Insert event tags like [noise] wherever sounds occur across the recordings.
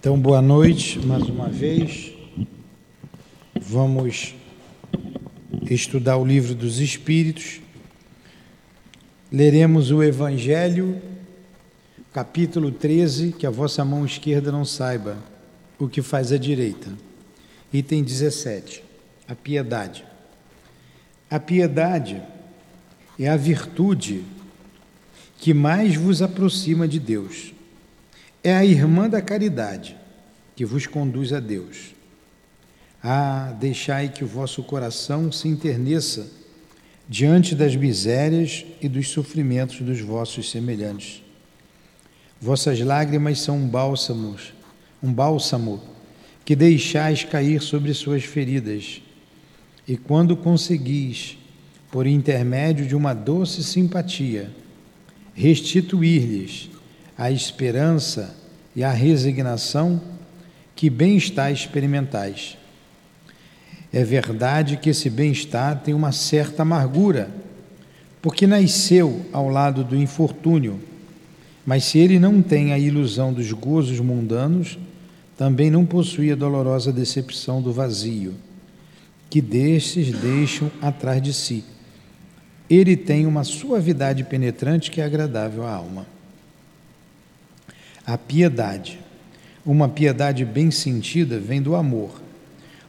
Então, boa noite mais uma vez. Vamos estudar o livro dos Espíritos. Leremos o Evangelho, capítulo 13, que a vossa mão esquerda não saiba o que faz a direita. Item 17. A piedade. A piedade é a virtude que mais vos aproxima de Deus. É a irmã da caridade que vos conduz a Deus. Ah, deixai que o vosso coração se enterneça diante das misérias e dos sofrimentos dos vossos semelhantes. Vossas lágrimas são um bálsamo, um bálsamo que deixais cair sobre suas feridas. E quando conseguis, por intermédio de uma doce simpatia, restituir-lhes a esperança e a resignação, que bem-estar experimentais. É verdade que esse bem-estar tem uma certa amargura, porque nasceu ao lado do infortúnio, mas se ele não tem a ilusão dos gozos mundanos, também não possui a dolorosa decepção do vazio, que destes deixam atrás de si. Ele tem uma suavidade penetrante que é agradável à alma. A piedade. Uma piedade bem sentida vem do amor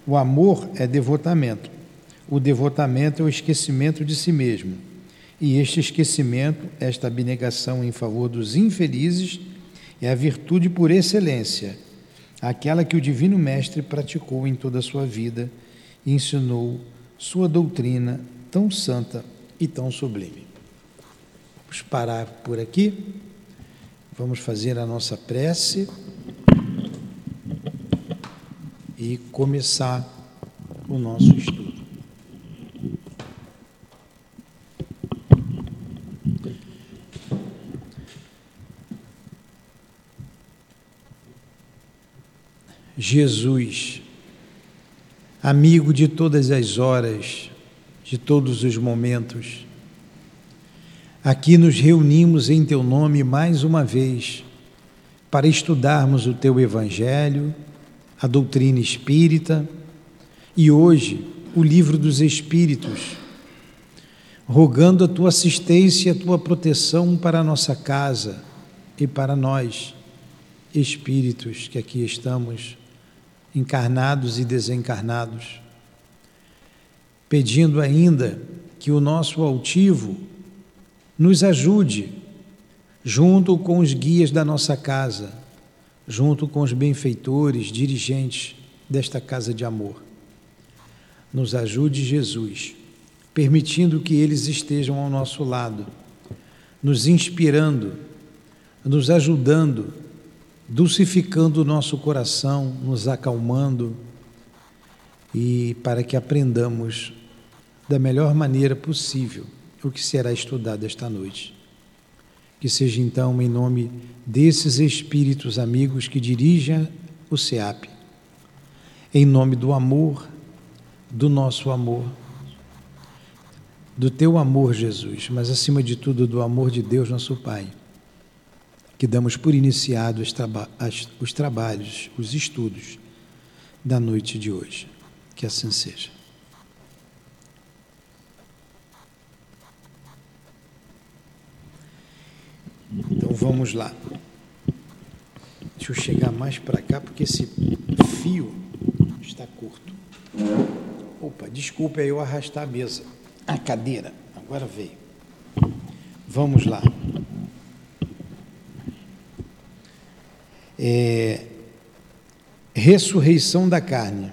o amor é devotamento. O devotamento é o esquecimento de si mesmo. E este esquecimento, esta abnegação em favor dos infelizes, é a virtude por excelência, aquela que o Divino Mestre praticou em toda a sua vida e ensinou sua doutrina tão santa e tão sublime. Vamos parar por aqui, vamos fazer a nossa prece e começar o nosso estudo. Jesus, amigo de todas as horas, de todos os momentos, aqui nos reunimos em Teu nome mais uma vez para estudarmos o Teu Evangelho a doutrina espírita e hoje o livro dos Espíritos, rogando a tua assistência e a tua proteção para a nossa casa e para nós, espíritos que aqui estamos, encarnados e desencarnados, pedindo ainda que o nosso altivo nos ajude, junto com os guias da nossa casa, junto com os benfeitores, dirigentes desta casa de amor. Nos ajude, Jesus, permitindo que eles estejam ao nosso lado, nos inspirando, nos ajudando, dulcificando o nosso coração, nos acalmando e para que aprendamos da melhor maneira possível o que será estudado esta noite. Que seja então em nome desses espíritos amigos que dirigem o SEAP, em nome do amor, do nosso amor, do teu amor, Jesus, mas acima de tudo do amor de Deus, nosso Pai, que damos por iniciado os, traba os trabalhos, os estudos da noite de hoje. Que assim seja. Então vamos lá. Deixa eu chegar mais para cá porque esse fio está curto. Opa, desculpe aí eu arrastar a mesa, a cadeira. Agora veio. Vamos lá. É, ressurreição da carne.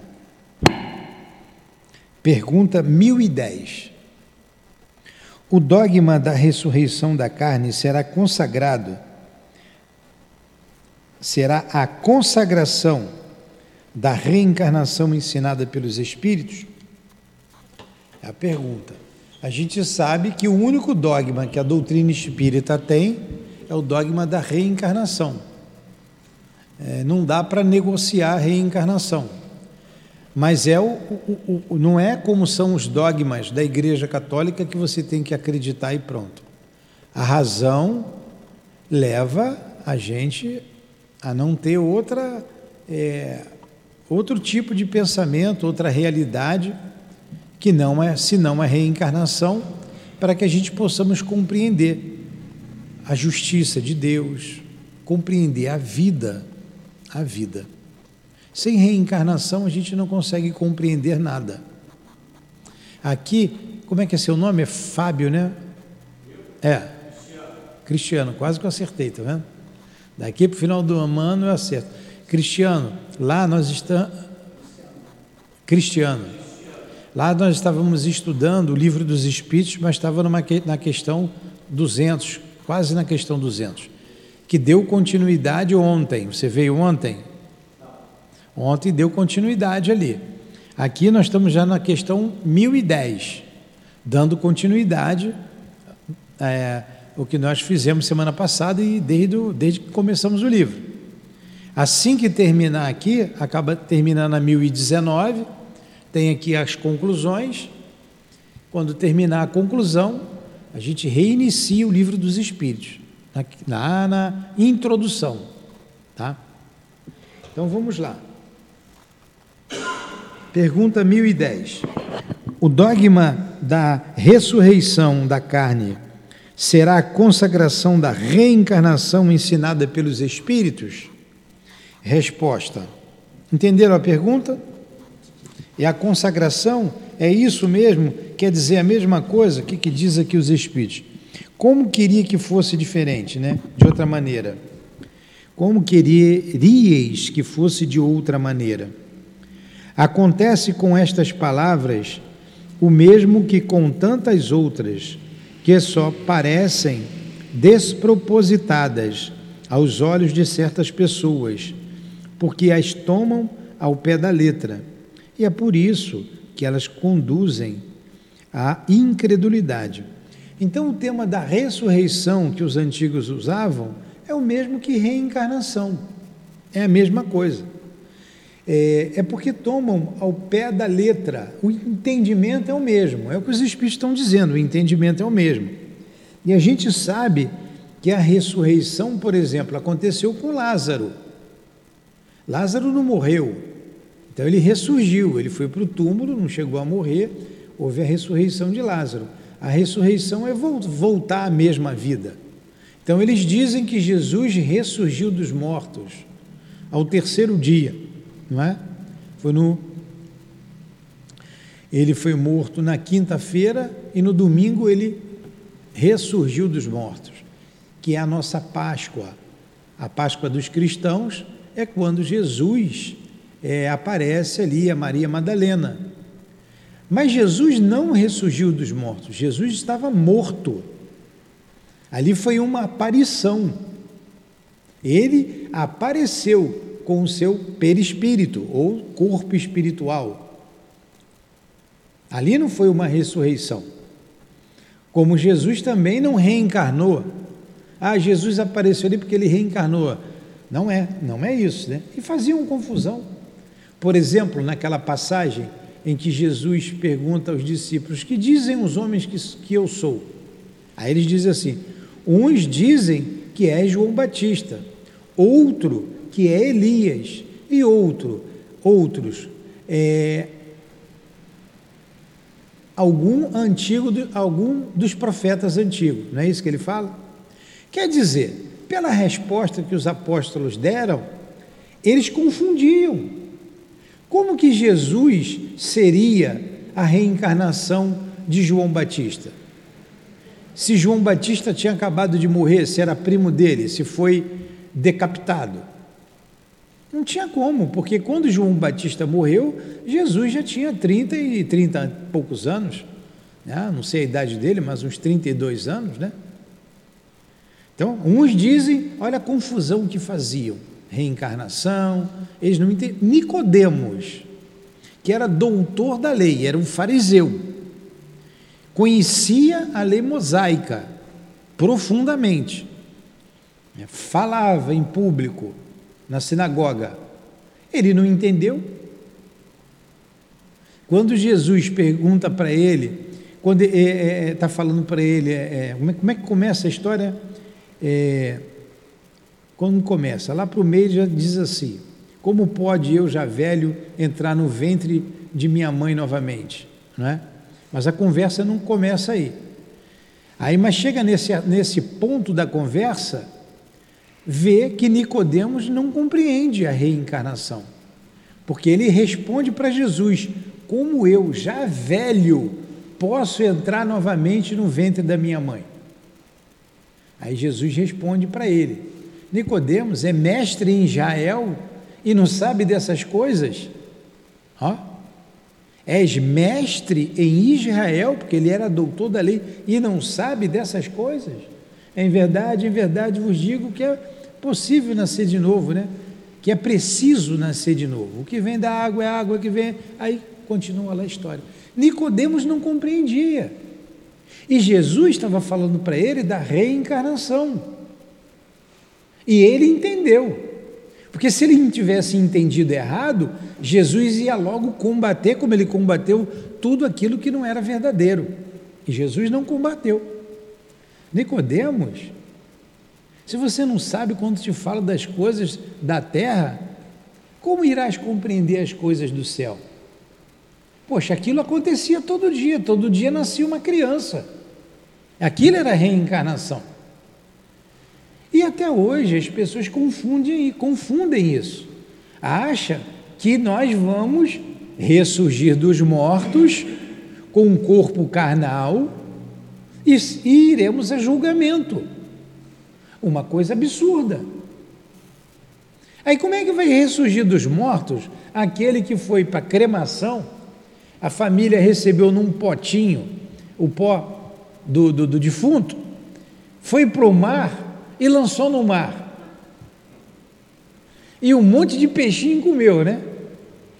Pergunta 1010. O dogma da ressurreição da carne será consagrado, será a consagração da reencarnação ensinada pelos Espíritos? É a pergunta. A gente sabe que o único dogma que a doutrina espírita tem é o dogma da reencarnação. É, não dá para negociar a reencarnação. Mas é o, o, o, não é como são os dogmas da Igreja Católica que você tem que acreditar e pronto. A razão leva a gente a não ter outra é, outro tipo de pensamento, outra realidade, que não é, senão a reencarnação, para que a gente possamos compreender a justiça de Deus, compreender a vida, a vida. Sem reencarnação a gente não consegue compreender nada. Aqui, como é que é seu nome? É Fábio, né? É. Cristiano, Cristiano quase que eu acertei, tá vendo? Daqui para o final do ano eu acerto. Cristiano, lá nós estamos. Cristiano. Lá nós estávamos estudando o livro dos Espíritos, mas estava numa, na questão 200, quase na questão 200, que deu continuidade ontem. Você veio ontem? Ontem deu continuidade ali. Aqui nós estamos já na questão 1010, dando continuidade é, o que nós fizemos semana passada e desde, desde que começamos o livro. Assim que terminar aqui, acaba terminando a 1019, tem aqui as conclusões. Quando terminar a conclusão, a gente reinicia o livro dos Espíritos, na, na introdução. Tá? Então vamos lá. Pergunta 1010. O dogma da ressurreição da carne será a consagração da reencarnação ensinada pelos espíritos? Resposta: Entenderam a pergunta? E a consagração é isso mesmo? Quer dizer a mesma coisa? O que, que diz aqui os espíritos? Como queria que fosse diferente, né? De outra maneira. Como querias que fosse de outra maneira? Acontece com estas palavras o mesmo que com tantas outras que só parecem despropositadas aos olhos de certas pessoas, porque as tomam ao pé da letra. E é por isso que elas conduzem à incredulidade. Então, o tema da ressurreição que os antigos usavam é o mesmo que reencarnação, é a mesma coisa. É, é, porque tomam ao pé da letra. O entendimento é o mesmo, é o que os Espíritos estão dizendo, o entendimento é o mesmo. E a gente sabe que a ressurreição, por exemplo, aconteceu com Lázaro. Lázaro não morreu, então ele ressurgiu, ele foi para o túmulo, não chegou a morrer, houve a ressurreição de Lázaro. A ressurreição é voltar à mesma vida. Então eles dizem que Jesus ressurgiu dos mortos ao terceiro dia não é? Foi no ele foi morto na quinta-feira e no domingo ele ressurgiu dos mortos, que é a nossa Páscoa. A Páscoa dos cristãos é quando Jesus é, aparece ali a Maria Madalena. Mas Jesus não ressurgiu dos mortos, Jesus estava morto. Ali foi uma aparição. Ele apareceu com o seu perispírito ou corpo espiritual. Ali não foi uma ressurreição. Como Jesus também não reencarnou. Ah, Jesus apareceu ali porque ele reencarnou. Não é, não é isso, né? E faziam confusão. Por exemplo, naquela passagem em que Jesus pergunta aos discípulos: Que dizem os homens que, que eu sou? Aí eles dizem assim: Uns dizem que é João Batista, outro que é Elias, e outro, outros, é, algum antigo, algum dos profetas antigos, não é isso que ele fala? Quer dizer, pela resposta que os apóstolos deram, eles confundiam. Como que Jesus seria a reencarnação de João Batista? Se João Batista tinha acabado de morrer, se era primo dele, se foi decapitado. Não tinha como, porque quando João Batista morreu, Jesus já tinha 30 e 30 e poucos anos, né? não sei a idade dele, mas uns 32 anos, né? Então, uns dizem, olha a confusão que faziam, reencarnação, eles não entendiam. Nicodemos, que era doutor da lei, era um fariseu, conhecia a lei mosaica profundamente, né? falava em público, na sinagoga. Ele não entendeu. Quando Jesus pergunta para ele, quando está é, é, tá falando para ele, é, é, como, é, como, é, que começa a história? É, quando começa? Lá para o meio já diz assim: Como pode eu, já velho, entrar no ventre de minha mãe novamente? Não é? Mas a conversa não começa aí. Aí, mas chega nesse, nesse ponto da conversa, vê que Nicodemos não compreende a reencarnação. Porque ele responde para Jesus: Como eu, já velho, posso entrar novamente no ventre da minha mãe? Aí Jesus responde para ele: Nicodemos é mestre em Israel e não sabe dessas coisas? Ó, és mestre em Israel, porque ele era doutor da lei e não sabe dessas coisas? Em verdade, em verdade vos digo que é possível nascer de novo, né? Que é preciso nascer de novo. O que vem da água é água que vem. Aí continua lá a história. Nicodemos não compreendia. E Jesus estava falando para ele da reencarnação. E ele entendeu. Porque se ele tivesse entendido errado, Jesus ia logo combater, como ele combateu tudo aquilo que não era verdadeiro. E Jesus não combateu. Nicodemos, se você não sabe quando te fala das coisas da terra, como irás compreender as coisas do céu? Poxa, aquilo acontecia todo dia, todo dia nascia uma criança. Aquilo era reencarnação. E até hoje as pessoas confundem, confundem isso. Acha que nós vamos ressurgir dos mortos com um corpo carnal e, e iremos a julgamento. Uma coisa absurda. Aí como é que vai ressurgir dos mortos aquele que foi para cremação, a família recebeu num potinho o pó do, do, do defunto, foi para o mar e lançou no mar. E um monte de peixinho comeu, né?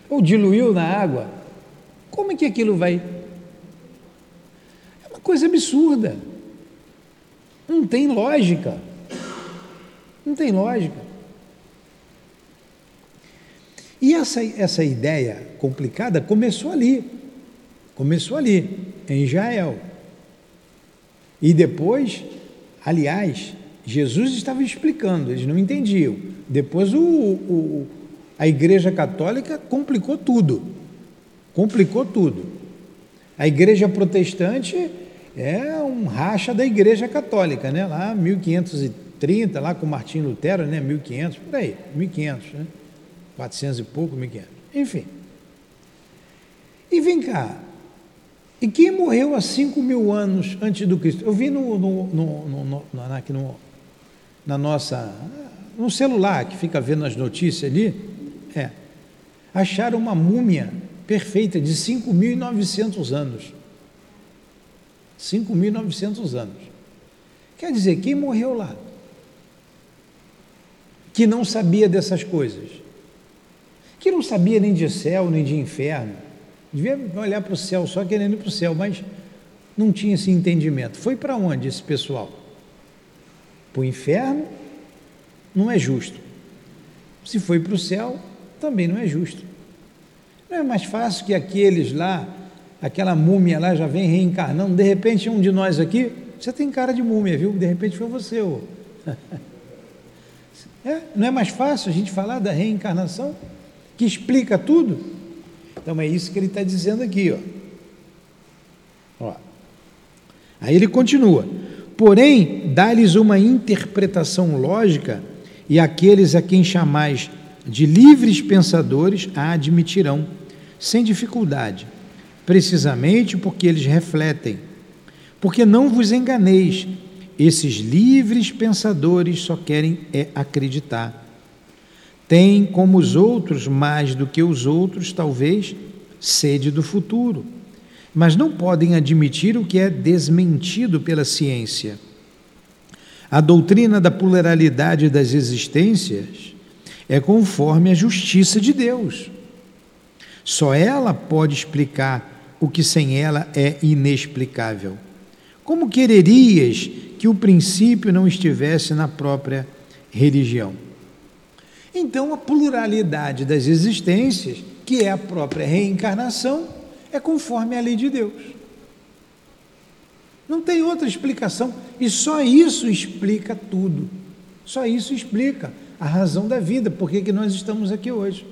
Ou diluiu na água. Como é que aquilo vai? É uma coisa absurda. Não tem lógica. Não tem lógica. E essa, essa ideia complicada começou ali. Começou ali, em Israel. E depois, aliás, Jesus estava explicando, eles não entendiam. Depois o, o, a Igreja Católica complicou tudo. Complicou tudo. A Igreja Protestante é um racha da Igreja Católica, né? Lá 1530, lá com Martim Lutero, né? 1500, por aí, 1500, né? 400 e pouco, 1500. Enfim. E vem cá, e quem morreu há 5 mil anos antes do Cristo? Eu vi no, no, no, no aqui no, na nossa. no celular que fica vendo as notícias ali. É. Acharam uma múmia perfeita de 5.900 anos. 5.900 anos. Quer dizer, quem morreu lá? Que não sabia dessas coisas. Que não sabia nem de céu, nem de inferno Devia olhar para o céu só querendo ir para o céu, mas não tinha esse entendimento. Foi para onde esse pessoal? Para o inferno? Não é justo. Se foi para o céu, também não é justo. Não é mais fácil que aqueles lá, aquela múmia lá já vem reencarnando, de repente um de nós aqui, você tem cara de múmia, viu? De repente foi você. Ô. [laughs] É, não é mais fácil a gente falar da reencarnação, que explica tudo? Então é isso que ele está dizendo aqui, ó. ó. Aí ele continua: porém, dá-lhes uma interpretação lógica, e aqueles a quem chamais de livres pensadores a admitirão, sem dificuldade, precisamente porque eles refletem. Porque não vos enganeis, esses livres pensadores só querem é acreditar tem, como os outros, mais do que os outros, talvez, sede do futuro, mas não podem admitir o que é desmentido pela ciência. A doutrina da pluralidade das existências é conforme a justiça de Deus. Só ela pode explicar o que sem ela é inexplicável. Como quererias que o princípio não estivesse na própria religião? Então, a pluralidade das existências, que é a própria reencarnação, é conforme a lei de Deus. Não tem outra explicação. E só isso explica tudo. Só isso explica a razão da vida, por que, nós estamos aqui hoje.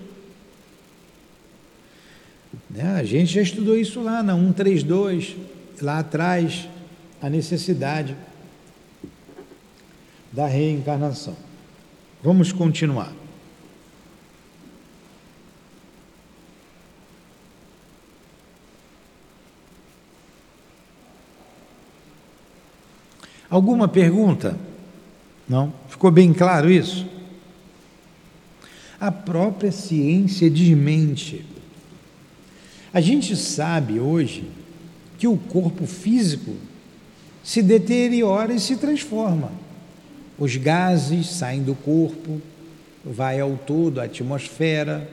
Né? A gente já estudou isso lá na 132, lá atrás, a necessidade da reencarnação. Vamos continuar. Alguma pergunta? Não? Ficou bem claro isso? A própria ciência desmente. A gente sabe hoje que o corpo físico se deteriora e se transforma. Os gases saem do corpo, vai ao todo a atmosfera,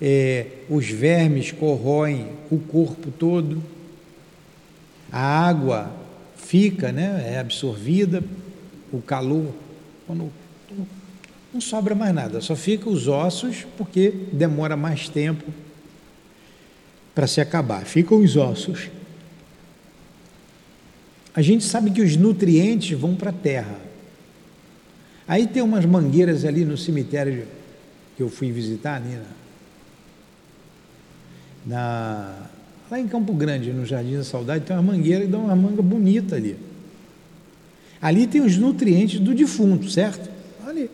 é, os vermes corroem o corpo todo, a água fica, né, é absorvida, o calor, quando não sobra mais nada, só fica os ossos, porque demora mais tempo para se acabar. Ficam os ossos. A gente sabe que os nutrientes vão para a terra. Aí tem umas mangueiras ali no cemitério que eu fui visitar, ali na, na Lá em Campo Grande, no Jardim da Saudade, tem uma mangueira e dá uma manga bonita ali. Ali tem os nutrientes do defunto, certo? Ali.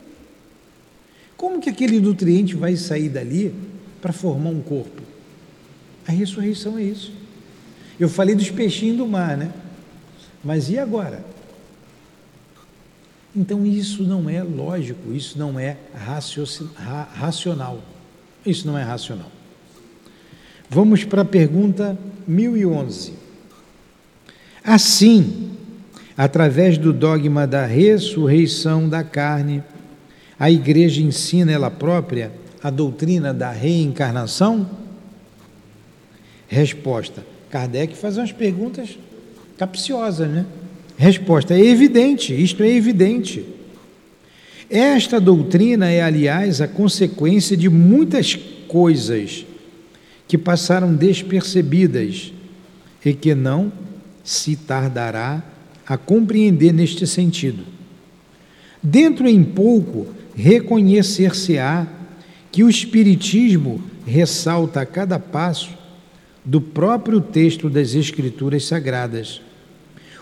Como que aquele nutriente vai sair dali para formar um corpo? A ressurreição é isso. Eu falei dos peixinhos do mar, né? Mas e agora? Então isso não é lógico, isso não é racional. Isso não é racional. Vamos para a pergunta 1011. Assim, através do dogma da ressurreição da carne, a igreja ensina ela própria a doutrina da reencarnação? Resposta: Kardec faz umas perguntas capciosas, né? Resposta: é evidente, isto é evidente. Esta doutrina é, aliás, a consequência de muitas coisas que passaram despercebidas e que não se tardará a compreender neste sentido. Dentro em pouco reconhecer-se-á que o Espiritismo ressalta a cada passo do próprio texto das Escrituras Sagradas.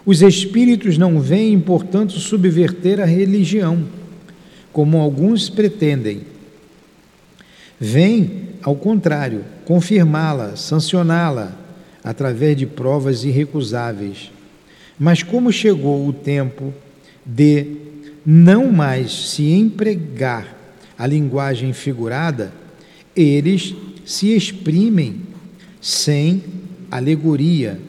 Os Espíritos não vêm, portanto, subverter a religião, como alguns pretendem. Vêm ao contrário, confirmá-la, sancioná-la através de provas irrecusáveis. Mas como chegou o tempo de não mais se empregar a linguagem figurada, eles se exprimem sem alegoria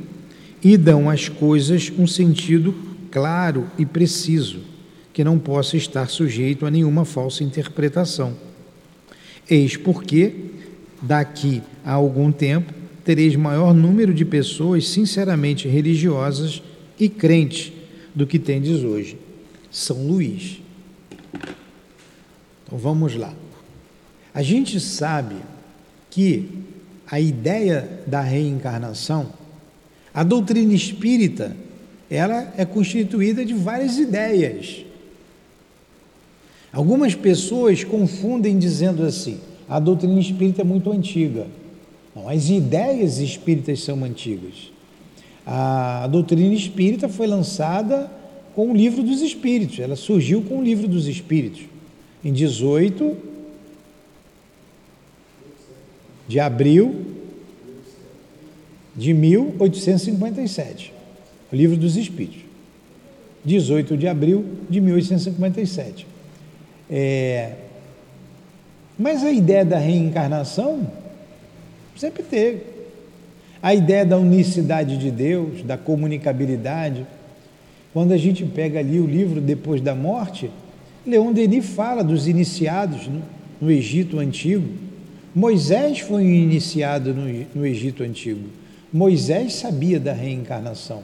e dão às coisas um sentido claro e preciso, que não possa estar sujeito a nenhuma falsa interpretação. Eis porque daqui a algum tempo tereis maior número de pessoas sinceramente religiosas e crentes do que tendes hoje. São Luís. Então vamos lá. A gente sabe que a ideia da reencarnação, a doutrina espírita, ela é constituída de várias ideias. Algumas pessoas confundem dizendo assim: a doutrina espírita é muito antiga. Não, as ideias espíritas são antigas. A doutrina espírita foi lançada com o livro dos espíritos, ela surgiu com o livro dos espíritos, em 18 de abril de 1857. O livro dos espíritos. 18 de abril de 1857. É, mas a ideia da reencarnação sempre teve. A ideia da unicidade de Deus, da comunicabilidade. Quando a gente pega ali o livro Depois da Morte, Leon Denis fala dos iniciados no, no Egito Antigo. Moisés foi um iniciado no, no Egito Antigo. Moisés sabia da reencarnação.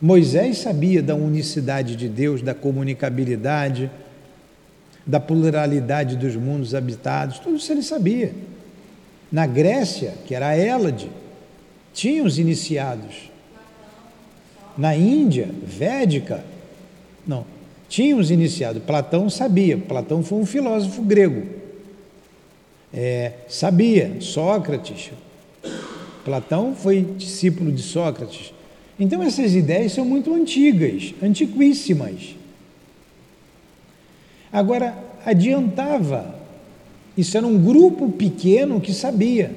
Moisés sabia da unicidade de Deus, da comunicabilidade da pluralidade dos mundos habitados, tudo isso ele sabia. Na Grécia, que era a Hélade, tinha os iniciados. Na Índia, védica, não, Tinha os iniciados. Platão sabia. Platão foi um filósofo grego. É, sabia. Sócrates. Platão foi discípulo de Sócrates. Então essas ideias são muito antigas, antiquíssimas. Agora, adiantava. Isso era um grupo pequeno que sabia.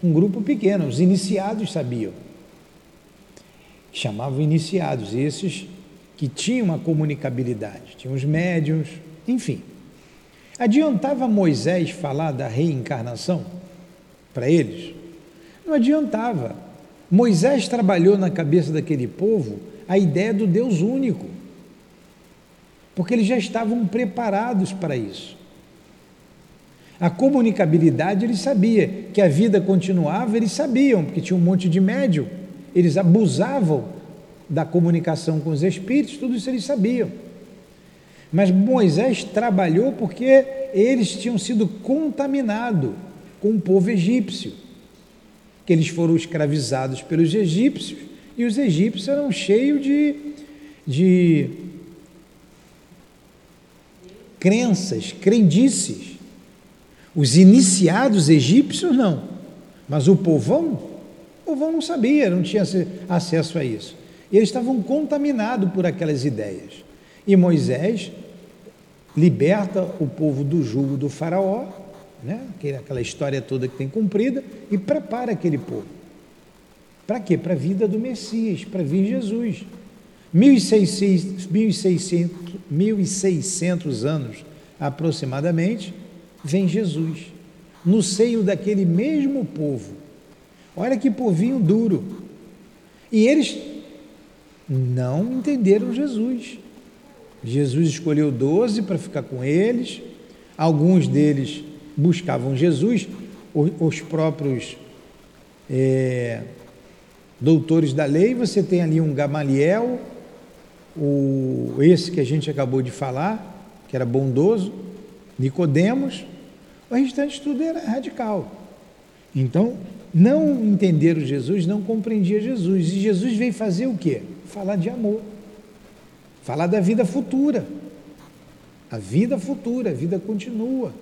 Um grupo pequeno, os iniciados sabiam. Chamavam iniciados, esses que tinham uma comunicabilidade, tinham os médiums, enfim. Adiantava Moisés falar da reencarnação para eles? Não adiantava. Moisés trabalhou na cabeça daquele povo a ideia do Deus único, porque eles já estavam preparados para isso. A comunicabilidade eles sabiam, que a vida continuava, eles sabiam, porque tinha um monte de médium, eles abusavam da comunicação com os espíritos, tudo isso eles sabiam. Mas Moisés trabalhou porque eles tinham sido contaminados com o povo egípcio, que eles foram escravizados pelos egípcios e os egípcios eram cheios de, de crenças, crendices. Os iniciados egípcios não, mas o povão, o povão não sabia, não tinha acesso a isso. E eles estavam contaminados por aquelas ideias. E Moisés liberta o povo do jugo do faraó, né? aquela história toda que tem cumprida, e prepara aquele povo. Para quê? Para a vida do Messias, para vir Jesus. 1600, 1600, 1600 anos aproximadamente, vem Jesus, no seio daquele mesmo povo. Olha que povinho duro. E eles não entenderam Jesus. Jesus escolheu doze para ficar com eles, alguns deles buscavam Jesus, os próprios é, doutores da lei, você tem ali um Gamaliel, o, esse que a gente acabou de falar, que era bondoso, Nicodemos, o restante tudo era radical. Então, não entenderam Jesus, não compreendia Jesus. E Jesus veio fazer o quê? Falar de amor. Falar da vida futura. A vida futura, a vida continua.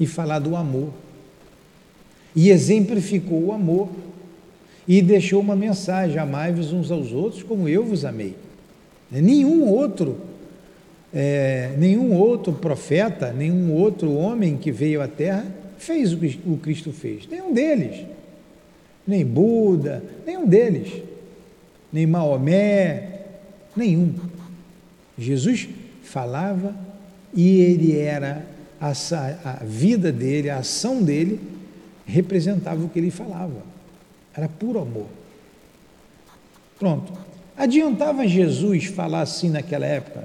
E falar do amor. E exemplificou o amor. E deixou uma mensagem: amai-vos uns aos outros como eu vos amei. Nenhum outro é, nenhum outro profeta, nenhum outro homem que veio à Terra fez o que o Cristo fez. Nenhum deles. Nem Buda, nenhum deles. Nem Maomé, nenhum. Jesus falava e ele era, a, a vida dele, a ação dele, representava o que ele falava. Era puro amor. Pronto. Adiantava Jesus falar assim naquela época?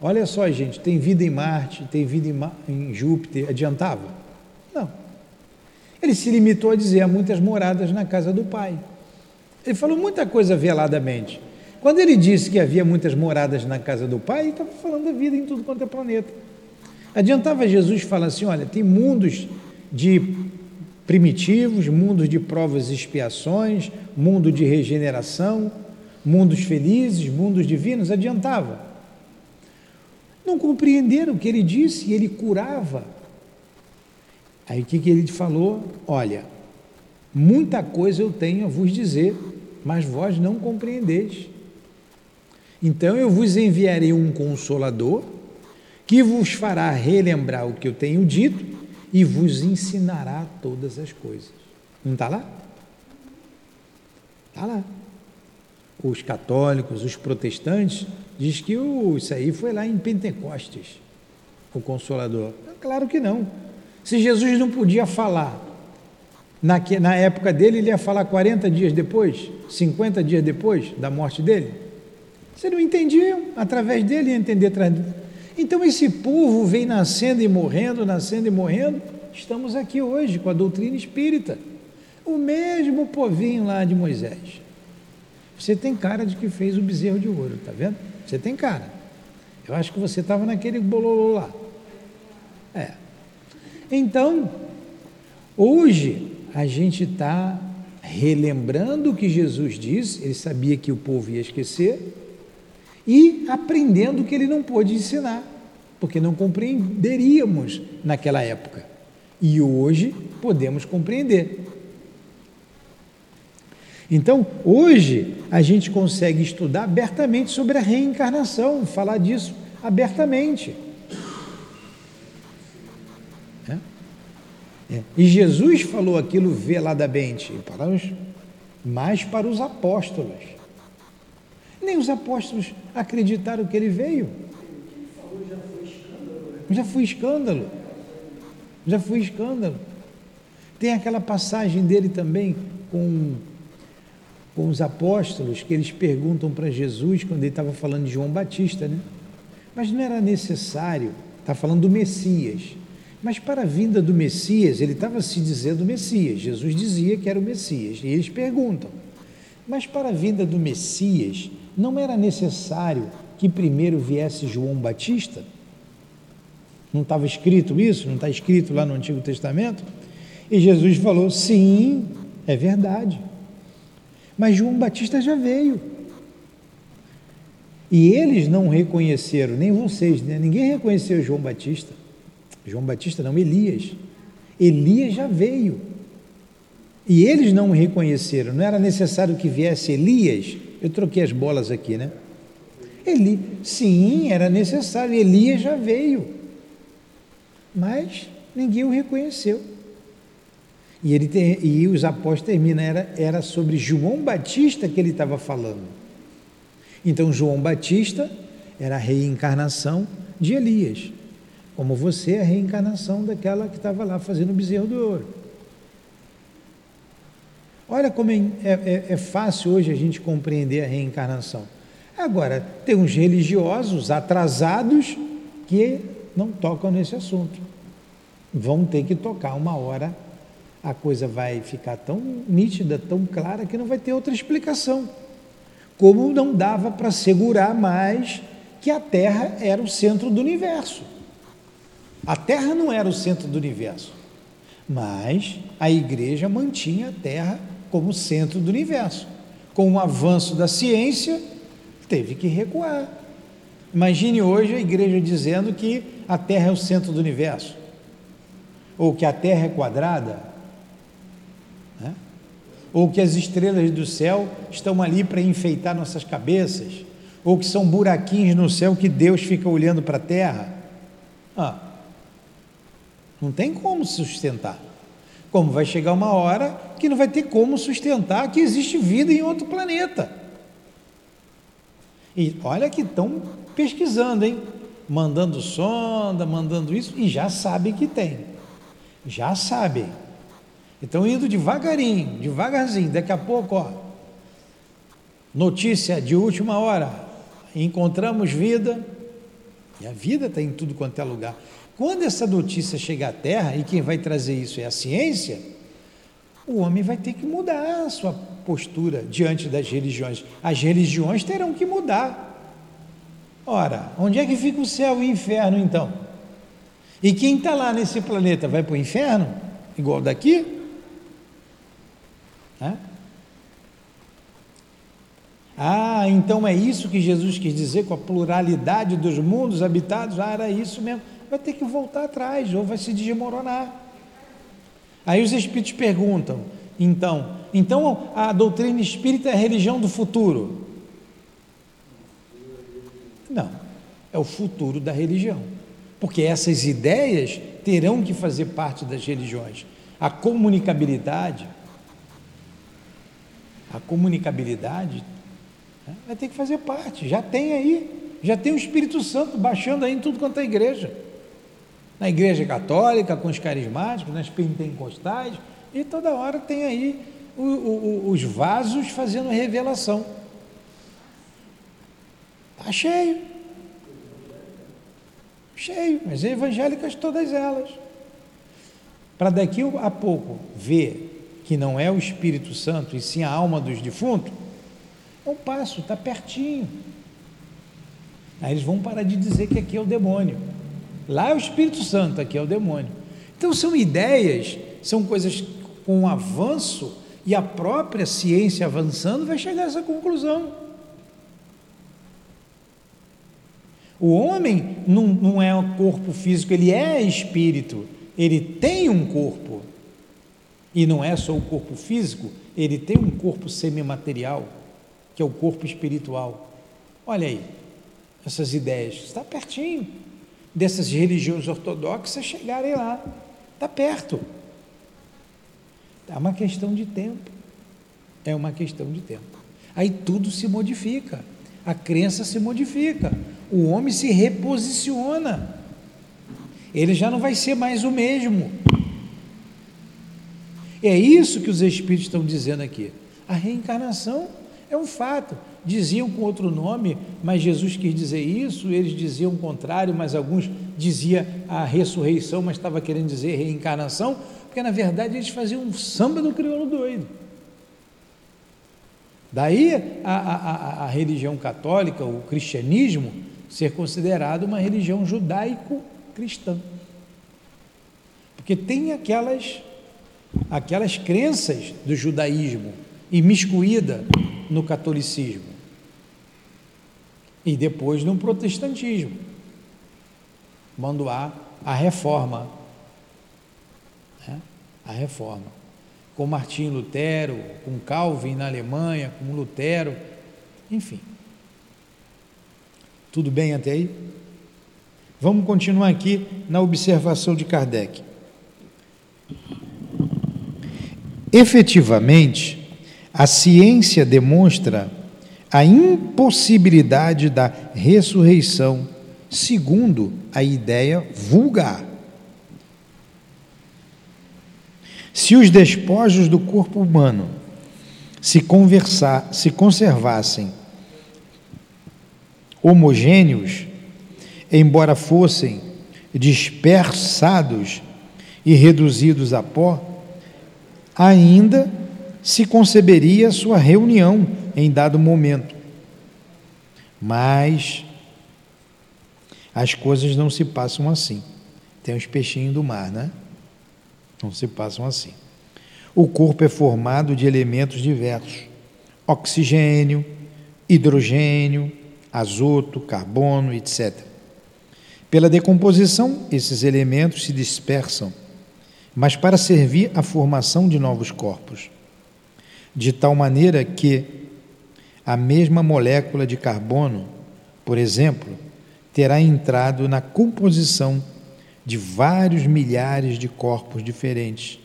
Olha só, gente, tem vida em Marte, tem vida em, em Júpiter, adiantava? Não. Ele se limitou a dizer há muitas moradas na casa do Pai. Ele falou muita coisa veladamente. Quando ele disse que havia muitas moradas na casa do Pai, ele estava falando da vida em tudo quanto é planeta. Adiantava Jesus falar assim: olha, tem mundos de primitivos, mundos de provas e expiações, mundo de regeneração, mundos felizes, mundos divinos. Adiantava. Não compreenderam o que ele disse e ele curava. Aí o que, que ele falou? Olha, muita coisa eu tenho a vos dizer, mas vós não compreendeis. Então eu vos enviarei um consolador que vos fará relembrar o que eu tenho dito e vos ensinará todas as coisas. Não está lá? Está lá. Os católicos, os protestantes Diz que o, isso aí foi lá em Pentecostes, o Consolador. Claro que não. Se Jesus não podia falar, na, na época dele, ele ia falar 40 dias depois, 50 dias depois da morte dele. Você não entendia, através dele ia entender. Então esse povo vem nascendo e morrendo, nascendo e morrendo. Estamos aqui hoje com a doutrina espírita. O mesmo povinho lá de Moisés. Você tem cara de que fez o bezerro de ouro, tá vendo? Você tem cara. Eu acho que você estava naquele bololô lá. É. Então, hoje a gente está relembrando o que Jesus disse, ele sabia que o povo ia esquecer, e aprendendo o que ele não pôde ensinar, porque não compreenderíamos naquela época. E hoje podemos compreender. Então, hoje, a gente consegue estudar abertamente sobre a reencarnação, falar disso abertamente. É? É. E Jesus falou aquilo veladamente, para os, mais para os apóstolos. Nem os apóstolos acreditaram que ele veio. Já foi escândalo. Já foi escândalo. Tem aquela passagem dele também com com os apóstolos que eles perguntam para Jesus quando ele estava falando de João Batista, né? Mas não era necessário, está falando do Messias. Mas para a vinda do Messias, ele estava se dizendo Messias. Jesus dizia que era o Messias. E eles perguntam: Mas para a vinda do Messias, não era necessário que primeiro viesse João Batista? Não estava escrito isso? Não está escrito lá no Antigo Testamento? E Jesus falou: Sim, é verdade. Mas João Batista já veio. E eles não reconheceram, nem vocês, né? ninguém reconheceu João Batista. João Batista não, Elias. Elias já veio. E eles não reconheceram, não era necessário que viesse Elias. Eu troquei as bolas aqui, né? Eli, sim, era necessário, Elias já veio. Mas ninguém o reconheceu. E, ele tem, e os apóstolos terminam, era, era sobre João Batista que ele estava falando. Então, João Batista era a reencarnação de Elias, como você é a reencarnação daquela que estava lá fazendo o bezerro do ouro. Olha como é, é, é fácil hoje a gente compreender a reencarnação. Agora, tem uns religiosos atrasados que não tocam nesse assunto. Vão ter que tocar uma hora a coisa vai ficar tão nítida, tão clara, que não vai ter outra explicação. Como não dava para segurar mais que a Terra era o centro do universo. A Terra não era o centro do universo, mas a Igreja mantinha a Terra como centro do universo. Com o avanço da ciência, teve que recuar. Imagine hoje a Igreja dizendo que a Terra é o centro do universo, ou que a Terra é quadrada, ou que as estrelas do céu estão ali para enfeitar nossas cabeças, ou que são buraquinhos no céu que Deus fica olhando para a terra. Ah, não tem como sustentar. Como vai chegar uma hora que não vai ter como sustentar que existe vida em outro planeta. E olha que estão pesquisando, hein? Mandando sonda, mandando isso, e já sabem que tem. Já sabem. Então, indo devagarinho, devagarzinho, daqui a pouco, ó, notícia de última hora, encontramos vida, e a vida está em tudo quanto é lugar. Quando essa notícia chegar à Terra, e quem vai trazer isso é a ciência, o homem vai ter que mudar a sua postura diante das religiões. As religiões terão que mudar. Ora, onde é que fica o céu e o inferno então? E quem está lá nesse planeta vai para o inferno? Igual daqui? Ah, então é isso que Jesus quis dizer com a pluralidade dos mundos habitados? Ah, era isso mesmo. Vai ter que voltar atrás, ou vai se desmoronar. Aí os espíritos perguntam, então, então a doutrina espírita é a religião do futuro? Não, é o futuro da religião. Porque essas ideias terão que fazer parte das religiões. A comunicabilidade, a comunicabilidade né, vai ter que fazer parte. Já tem aí, já tem o Espírito Santo baixando aí em tudo quanto é igreja. Na igreja católica, com os carismáticos, nas pentecostais, e toda hora tem aí o, o, os vasos fazendo revelação. Está cheio. Cheio, mas evangélicas todas elas. Para daqui a pouco ver que não é o Espírito Santo, e sim a alma dos defuntos, é um passo, está pertinho. Aí eles vão parar de dizer que aqui é o demônio. Lá é o Espírito Santo, aqui é o demônio. Então são ideias, são coisas com um avanço, e a própria ciência avançando vai chegar a essa conclusão. O homem não, não é um corpo físico, ele é espírito, ele tem um corpo. E não é só o corpo físico, ele tem um corpo semimaterial, que é o corpo espiritual. Olha aí, essas ideias, está pertinho dessas religiões ortodoxas chegarem lá, está perto. É uma questão de tempo. É uma questão de tempo. Aí tudo se modifica, a crença se modifica, o homem se reposiciona, ele já não vai ser mais o mesmo. É isso que os Espíritos estão dizendo aqui. A reencarnação é um fato. Diziam com outro nome, mas Jesus quis dizer isso, eles diziam o contrário, mas alguns diziam a ressurreição, mas estava querendo dizer reencarnação, porque na verdade eles faziam um samba do crioulo doido. Daí a, a, a, religião católica, o cristianismo, ser considerado uma religião judaico-cristã. Porque tem aquelas, aquelas crenças do judaísmo imiscuída no catolicismo e depois no protestantismo, quando há a reforma. Né? A reforma com Martinho Lutero, com Calvin na Alemanha, com Lutero, enfim. Tudo bem até aí? Vamos continuar aqui na observação de Kardec. Efetivamente, a ciência demonstra a impossibilidade da ressurreição, segundo a ideia vulgar. Se os despojos do corpo humano se, conversar, se conservassem homogêneos, embora fossem dispersados e reduzidos a pó, ainda se conceberia sua reunião em dado momento. Mas as coisas não se passam assim. Tem os peixinhos do mar, né? Não se passam assim. O corpo é formado de elementos diversos: oxigênio, hidrogênio, azoto, carbono, etc. Pela decomposição, esses elementos se dispersam, mas para servir à formação de novos corpos, de tal maneira que a mesma molécula de carbono, por exemplo, terá entrado na composição de vários milhares de corpos diferentes.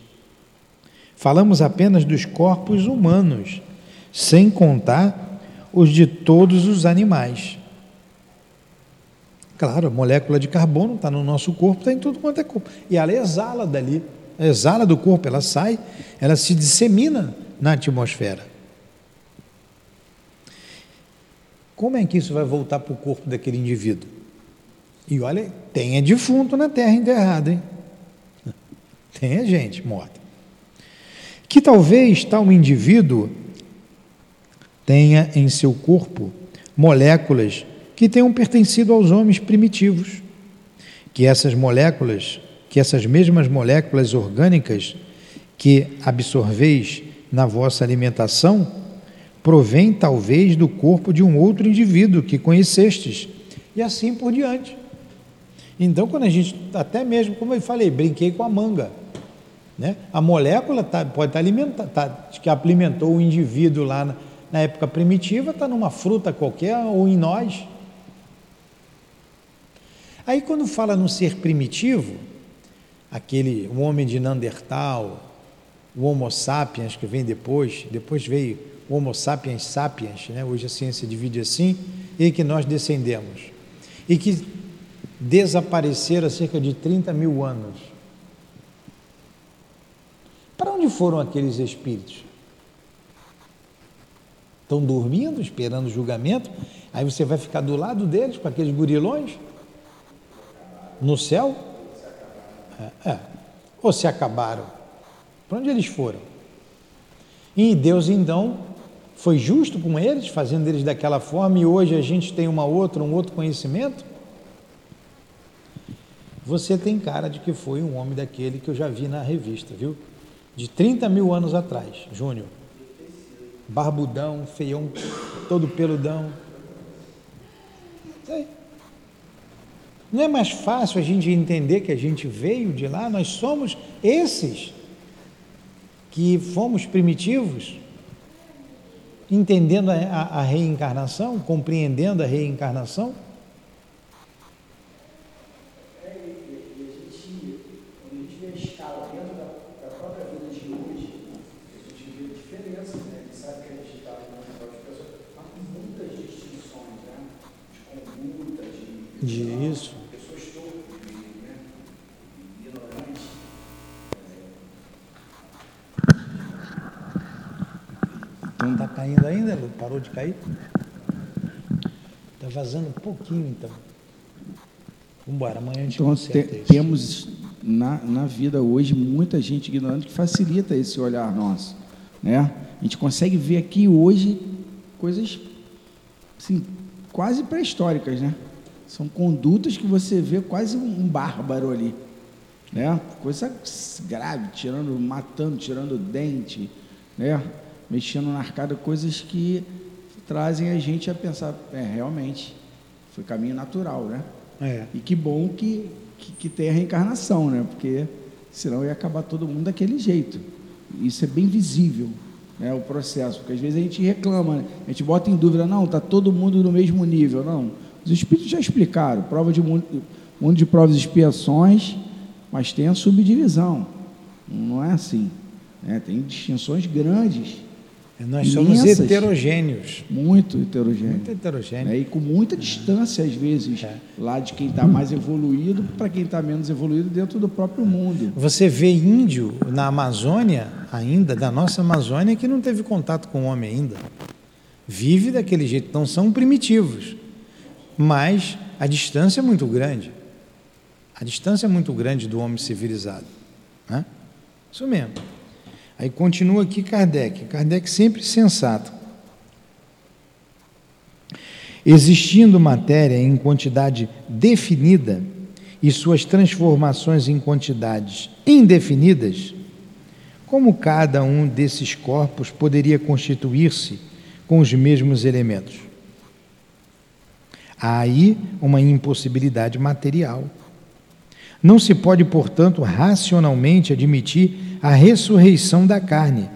Falamos apenas dos corpos humanos, sem contar os de todos os animais. Claro, a molécula de carbono está no nosso corpo, está em tudo quanto é corpo. E ela exala dali, exala do corpo, ela sai, ela se dissemina na atmosfera. Como é que isso vai voltar para o corpo daquele indivíduo? E olha, tem defunto na terra enterrado, hein? [laughs] Tem gente morta. Que talvez tal indivíduo tenha em seu corpo moléculas que tenham pertencido aos homens primitivos. Que essas moléculas, que essas mesmas moléculas orgânicas que absorveis na vossa alimentação, provém talvez do corpo de um outro indivíduo que conhecestes, e assim por diante. Então, quando a gente, até mesmo, como eu falei, brinquei com a manga. Né? A molécula tá, pode estar tá alimentada, tá, que alimentou o indivíduo lá na, na época primitiva, está numa fruta qualquer ou em nós. Aí, quando fala no ser primitivo, aquele o homem de Neandertal, o Homo sapiens que vem depois, depois veio Homo sapiens sapiens, né? hoje a ciência divide assim, e que nós descendemos. E que desapareceram há cerca de 30 mil anos. Para onde foram aqueles espíritos? Estão dormindo, esperando o julgamento? Aí você vai ficar do lado deles, com aqueles gurilões? No céu? É, é. Ou se acabaram? Para onde eles foram? E Deus então foi justo com eles, fazendo eles daquela forma, e hoje a gente tem uma outra, um outro conhecimento? Você tem cara de que foi um homem daquele que eu já vi na revista, viu? De 30 mil anos atrás, Júnior. Barbudão, feião, todo peludão. Não é mais fácil a gente entender que a gente veio de lá? Nós somos esses que fomos primitivos, entendendo a, a, a reencarnação, compreendendo a reencarnação? Isso. Então está caindo ainda, Lu? Parou de cair? Está vazando um pouquinho então. Vamos embora, amanhã a gente então, te, Temos na, na vida hoje muita gente ignorante que facilita esse olhar nosso. Né? A gente consegue ver aqui hoje coisas assim, quase pré-históricas, né? São condutas que você vê quase um bárbaro ali. Né? Coisa grave, tirando, matando, tirando dente, né? Mexendo na arcada, coisas que trazem a gente a pensar, é, realmente, foi caminho natural, né? É. E que bom que, que, que tem a reencarnação, né? Porque senão ia acabar todo mundo daquele jeito. Isso é bem visível, né, o processo, porque às vezes a gente reclama, né? a gente bota em dúvida, não, está todo mundo no mesmo nível, não. Os espíritos já explicaram, prova de mundo, mundo de provas e expiações, mas tem a subdivisão. Não é assim. Né? Tem distinções grandes. Nós somos heterogêneos. Muito heterogêneo. Muito heterogêneo. É, e com muita distância, às vezes, é. lá de quem está mais evoluído para quem está menos evoluído dentro do próprio mundo. Você vê índio na Amazônia, ainda, da nossa Amazônia, que não teve contato com o homem ainda. Vive daquele jeito, então são primitivos mas a distância é muito grande. A distância é muito grande do homem civilizado. Né? Isso mesmo. Aí continua aqui Kardec. Kardec sempre sensato. Existindo matéria em quantidade definida e suas transformações em quantidades indefinidas, como cada um desses corpos poderia constituir-se com os mesmos elementos? Há aí uma impossibilidade material. Não se pode, portanto, racionalmente admitir a ressurreição da carne,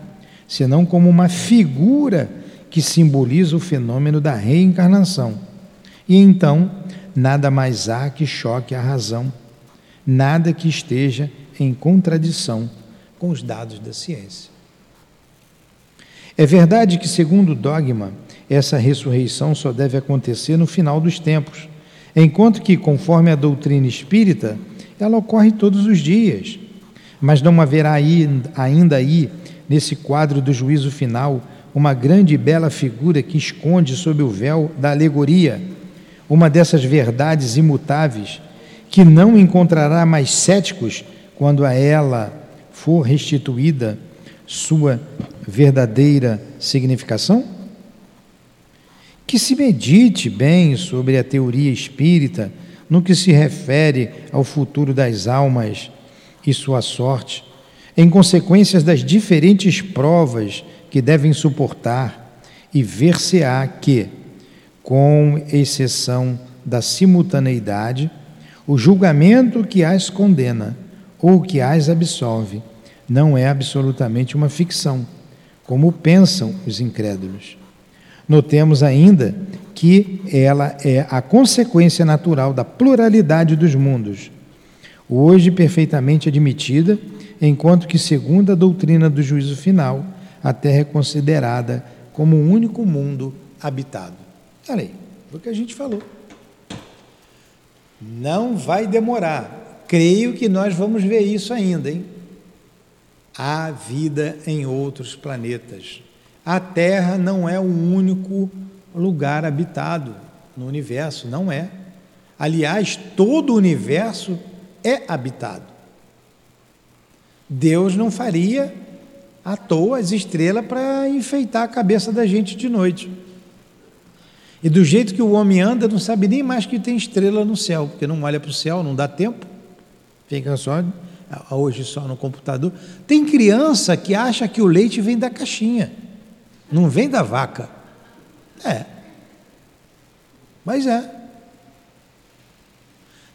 senão como uma figura que simboliza o fenômeno da reencarnação. E então, nada mais há que choque a razão, nada que esteja em contradição com os dados da ciência. É verdade que, segundo o dogma, essa ressurreição só deve acontecer no final dos tempos, enquanto que, conforme a doutrina espírita, ela ocorre todos os dias. Mas não haverá ainda aí, nesse quadro do juízo final, uma grande e bela figura que esconde sob o véu da alegoria uma dessas verdades imutáveis que não encontrará mais céticos quando a ela for restituída sua verdadeira significação? que se medite bem sobre a teoria espírita no que se refere ao futuro das almas e sua sorte, em consequências das diferentes provas que devem suportar, e ver-se-á que, com exceção da simultaneidade, o julgamento que as condena ou que as absolve não é absolutamente uma ficção, como pensam os incrédulos. Notemos ainda que ela é a consequência natural da pluralidade dos mundos, hoje perfeitamente admitida, enquanto que, segundo a doutrina do juízo final, a Terra é considerada como um único mundo habitado. Olha aí, foi o que a gente falou. Não vai demorar. Creio que nós vamos ver isso ainda, hein? Há vida em outros planetas. A Terra não é o único lugar habitado no universo, não é. Aliás, todo o universo é habitado. Deus não faria à toa as estrelas para enfeitar a cabeça da gente de noite. E do jeito que o homem anda, não sabe nem mais que tem estrela no céu, porque não olha para o céu, não dá tempo, fica só hoje só no computador. Tem criança que acha que o leite vem da caixinha. Não vem da vaca. É. Mas é.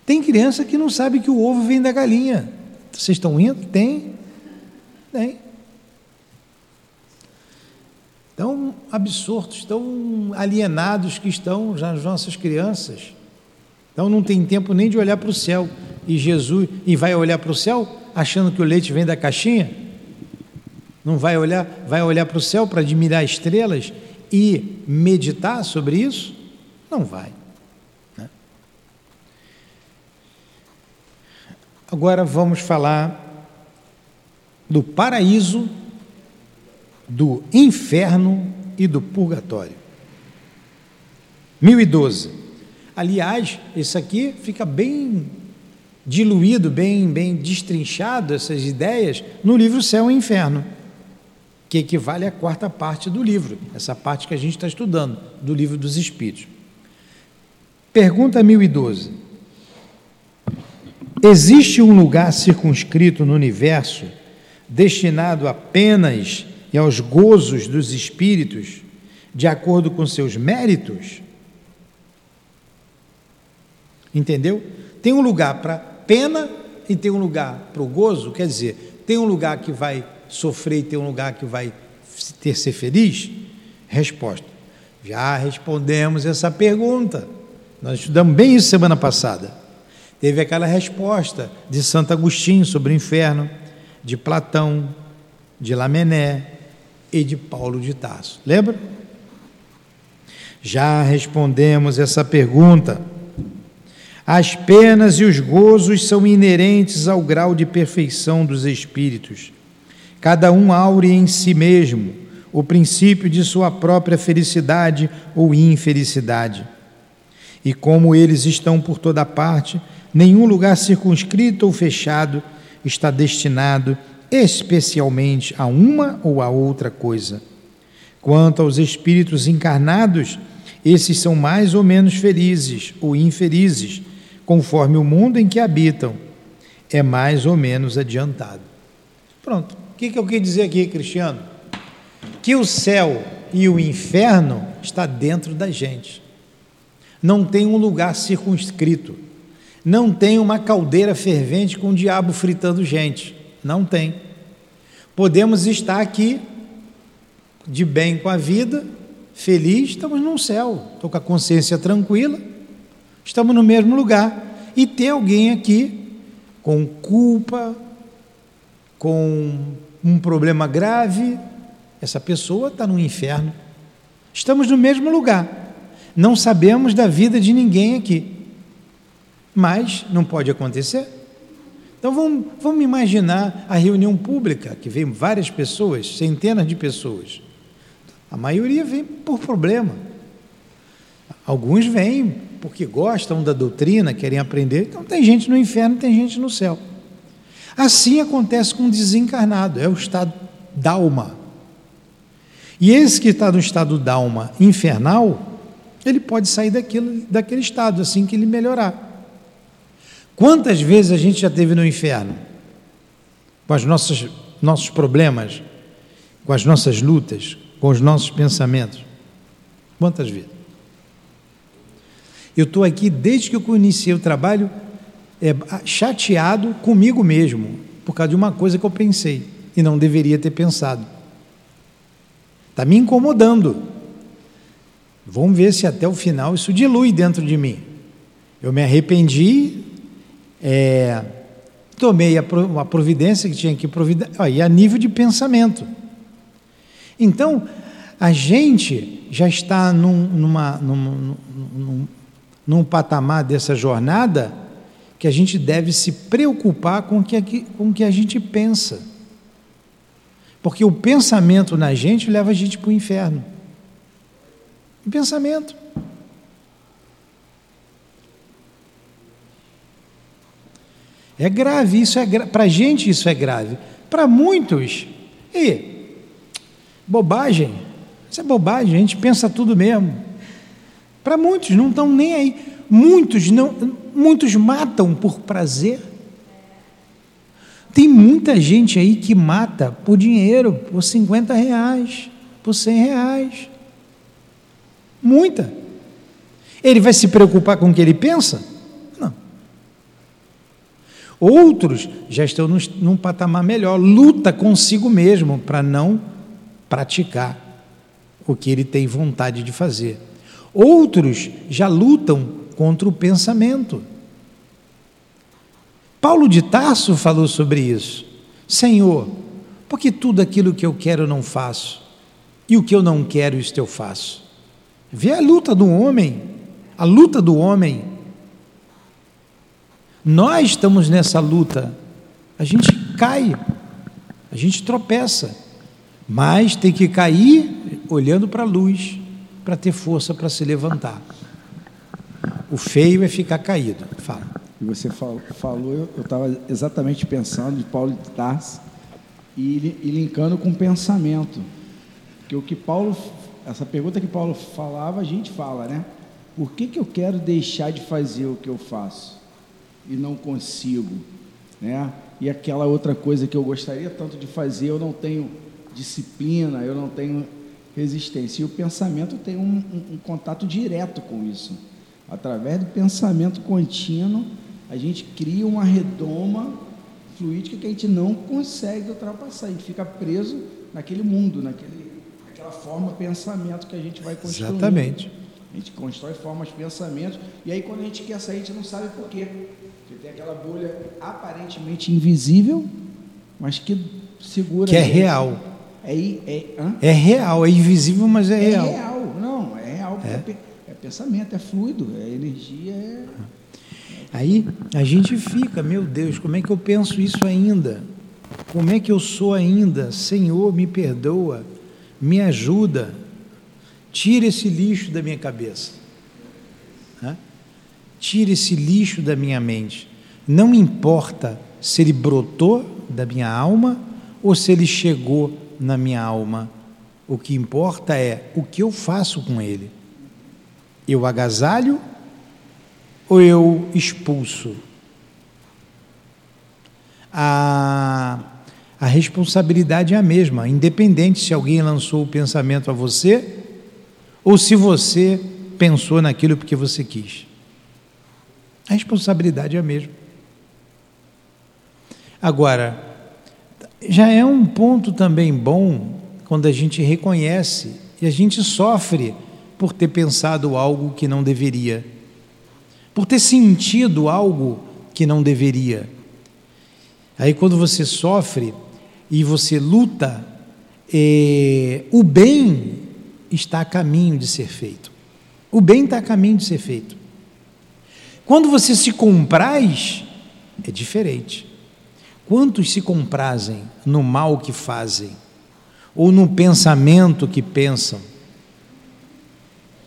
Tem criança que não sabe que o ovo vem da galinha. Vocês estão indo? Tem. Tem. Tão absortos, tão alienados que estão as nossas crianças. Então não tem tempo nem de olhar para o céu. E Jesus, e vai olhar para o céu achando que o leite vem da caixinha? Não vai olhar, vai olhar para o céu para admirar estrelas e meditar sobre isso? Não vai. Né? Agora vamos falar do paraíso, do inferno e do purgatório. 1012. Aliás, isso aqui fica bem diluído, bem, bem destrinchado, essas ideias, no livro Céu e Inferno, que equivale à quarta parte do livro, essa parte que a gente está estudando, do livro dos Espíritos. Pergunta 1012. Existe um lugar circunscrito no universo destinado apenas e aos gozos dos espíritos, de acordo com seus méritos? Entendeu? Tem um lugar para pena e tem um lugar para o gozo, quer dizer, tem um lugar que vai sofrer e tem um lugar que vai ter ser feliz? Resposta: já respondemos essa pergunta. Nós estudamos bem isso semana passada. Teve aquela resposta de Santo Agostinho sobre o inferno de Platão, de Lamené e de Paulo de Tarso. Lembra? Já respondemos essa pergunta. As penas e os gozos são inerentes ao grau de perfeição dos espíritos. Cada um aure em si mesmo o princípio de sua própria felicidade ou infelicidade. E como eles estão por toda parte, nenhum lugar circunscrito ou fechado está destinado especialmente a uma ou a outra coisa. Quanto aos espíritos encarnados, esses são mais ou menos felizes ou infelizes, conforme o mundo em que habitam é mais ou menos adiantado. Pronto. O que, eu quis dizer aqui, Cristiano? Que o céu e o inferno está dentro da gente. Não tem um lugar circunscrito não tem uma caldeira fervente com o diabo fritando gente. Não tem. Podemos estar aqui de bem com a vida, feliz, estamos no céu, estou com a consciência tranquila, estamos no mesmo lugar. E tem alguém aqui com culpa, com um problema grave, essa pessoa está no inferno. Estamos no mesmo lugar. Não sabemos da vida de ninguém aqui mas não pode acontecer. Então vamos, vamos imaginar a reunião pública, que vem várias pessoas, centenas de pessoas. A maioria vem por problema. Alguns vêm porque gostam da doutrina, querem aprender. Então tem gente no inferno, tem gente no céu. Assim acontece com o desencarnado, é o estado dalma. E esse que está no estado dalma infernal, ele pode sair daquilo, daquele estado assim que ele melhorar. Quantas vezes a gente já teve no inferno? Com os nossos, nossos problemas, com as nossas lutas, com os nossos pensamentos. Quantas vezes? Eu estou aqui desde que eu iniciei o trabalho é, chateado comigo mesmo, por causa de uma coisa que eu pensei e não deveria ter pensado. Está me incomodando. Vamos ver se até o final isso dilui dentro de mim. Eu me arrependi, é, tomei a, providência que tinha que providenciar, e a nível de pensamento. Então, a gente já está num, numa, num, num, num patamar dessa jornada que a gente deve se preocupar com o que, com o que a gente pensa. Porque o pensamento na gente leva a gente para o inferno. O pensamento. É grave, isso é para gente isso é grave. Para muitos, e bobagem, isso é bobagem, a gente pensa tudo mesmo. Para muitos não estão nem aí. Muitos não, muitos matam por prazer. Tem muita gente aí que mata por dinheiro, por 50 reais, por 100 reais. Muita. Ele vai se preocupar com o que ele pensa? Outros já estão num, num patamar melhor, luta consigo mesmo para não praticar o que ele tem vontade de fazer. Outros já lutam contra o pensamento. Paulo de Tarso falou sobre isso. Senhor, porque tudo aquilo que eu quero eu não faço, e o que eu não quero, isto eu faço. Vê a luta do homem, a luta do homem. Nós estamos nessa luta, a gente cai, a gente tropeça, mas tem que cair olhando para a luz, para ter força para se levantar. O feio é ficar caído. Fala. E você falou, eu estava exatamente pensando de Paulo de Tarso e, e linkando com o pensamento. Que o que Paulo, essa pergunta que Paulo falava, a gente fala, né? Por que, que eu quero deixar de fazer o que eu faço e não consigo, né? E aquela outra coisa que eu gostaria tanto de fazer, eu não tenho disciplina, eu não tenho resistência. E o pensamento tem um, um, um contato direto com isso. Através do pensamento contínuo, a gente cria uma redoma fluídica que a gente não consegue ultrapassar, a gente fica preso naquele mundo, naquele, naquela forma pensamento que a gente vai construindo. Exatamente. A gente constrói formas, pensamentos, e aí quando a gente quer sair, a gente não sabe por quê. Porque tem aquela bolha aparentemente invisível, mas que segura. Que é real. É, é, é, real, é invisível, mas é, é real. É real, não, é real. É. é pensamento, é fluido, é energia, é. Aí a gente fica, meu Deus, como é que eu penso isso ainda? Como é que eu sou ainda? Senhor, me perdoa, me ajuda, tira esse lixo da minha cabeça, tira esse lixo da minha mente. Não importa se ele brotou da minha alma ou se ele chegou na minha alma. O que importa é o que eu faço com ele. Eu agasalho ou eu expulso? A, a responsabilidade é a mesma, independente se alguém lançou o pensamento a você ou se você pensou naquilo porque você quis. A responsabilidade é a mesma. Agora, já é um ponto também bom quando a gente reconhece e a gente sofre por ter pensado algo que não deveria por ter sentido algo que não deveria. Aí, quando você sofre e você luta, é, o bem está a caminho de ser feito. O bem está a caminho de ser feito. Quando você se compraz, é diferente. Quantos se comprazem no mal que fazem, ou no pensamento que pensam?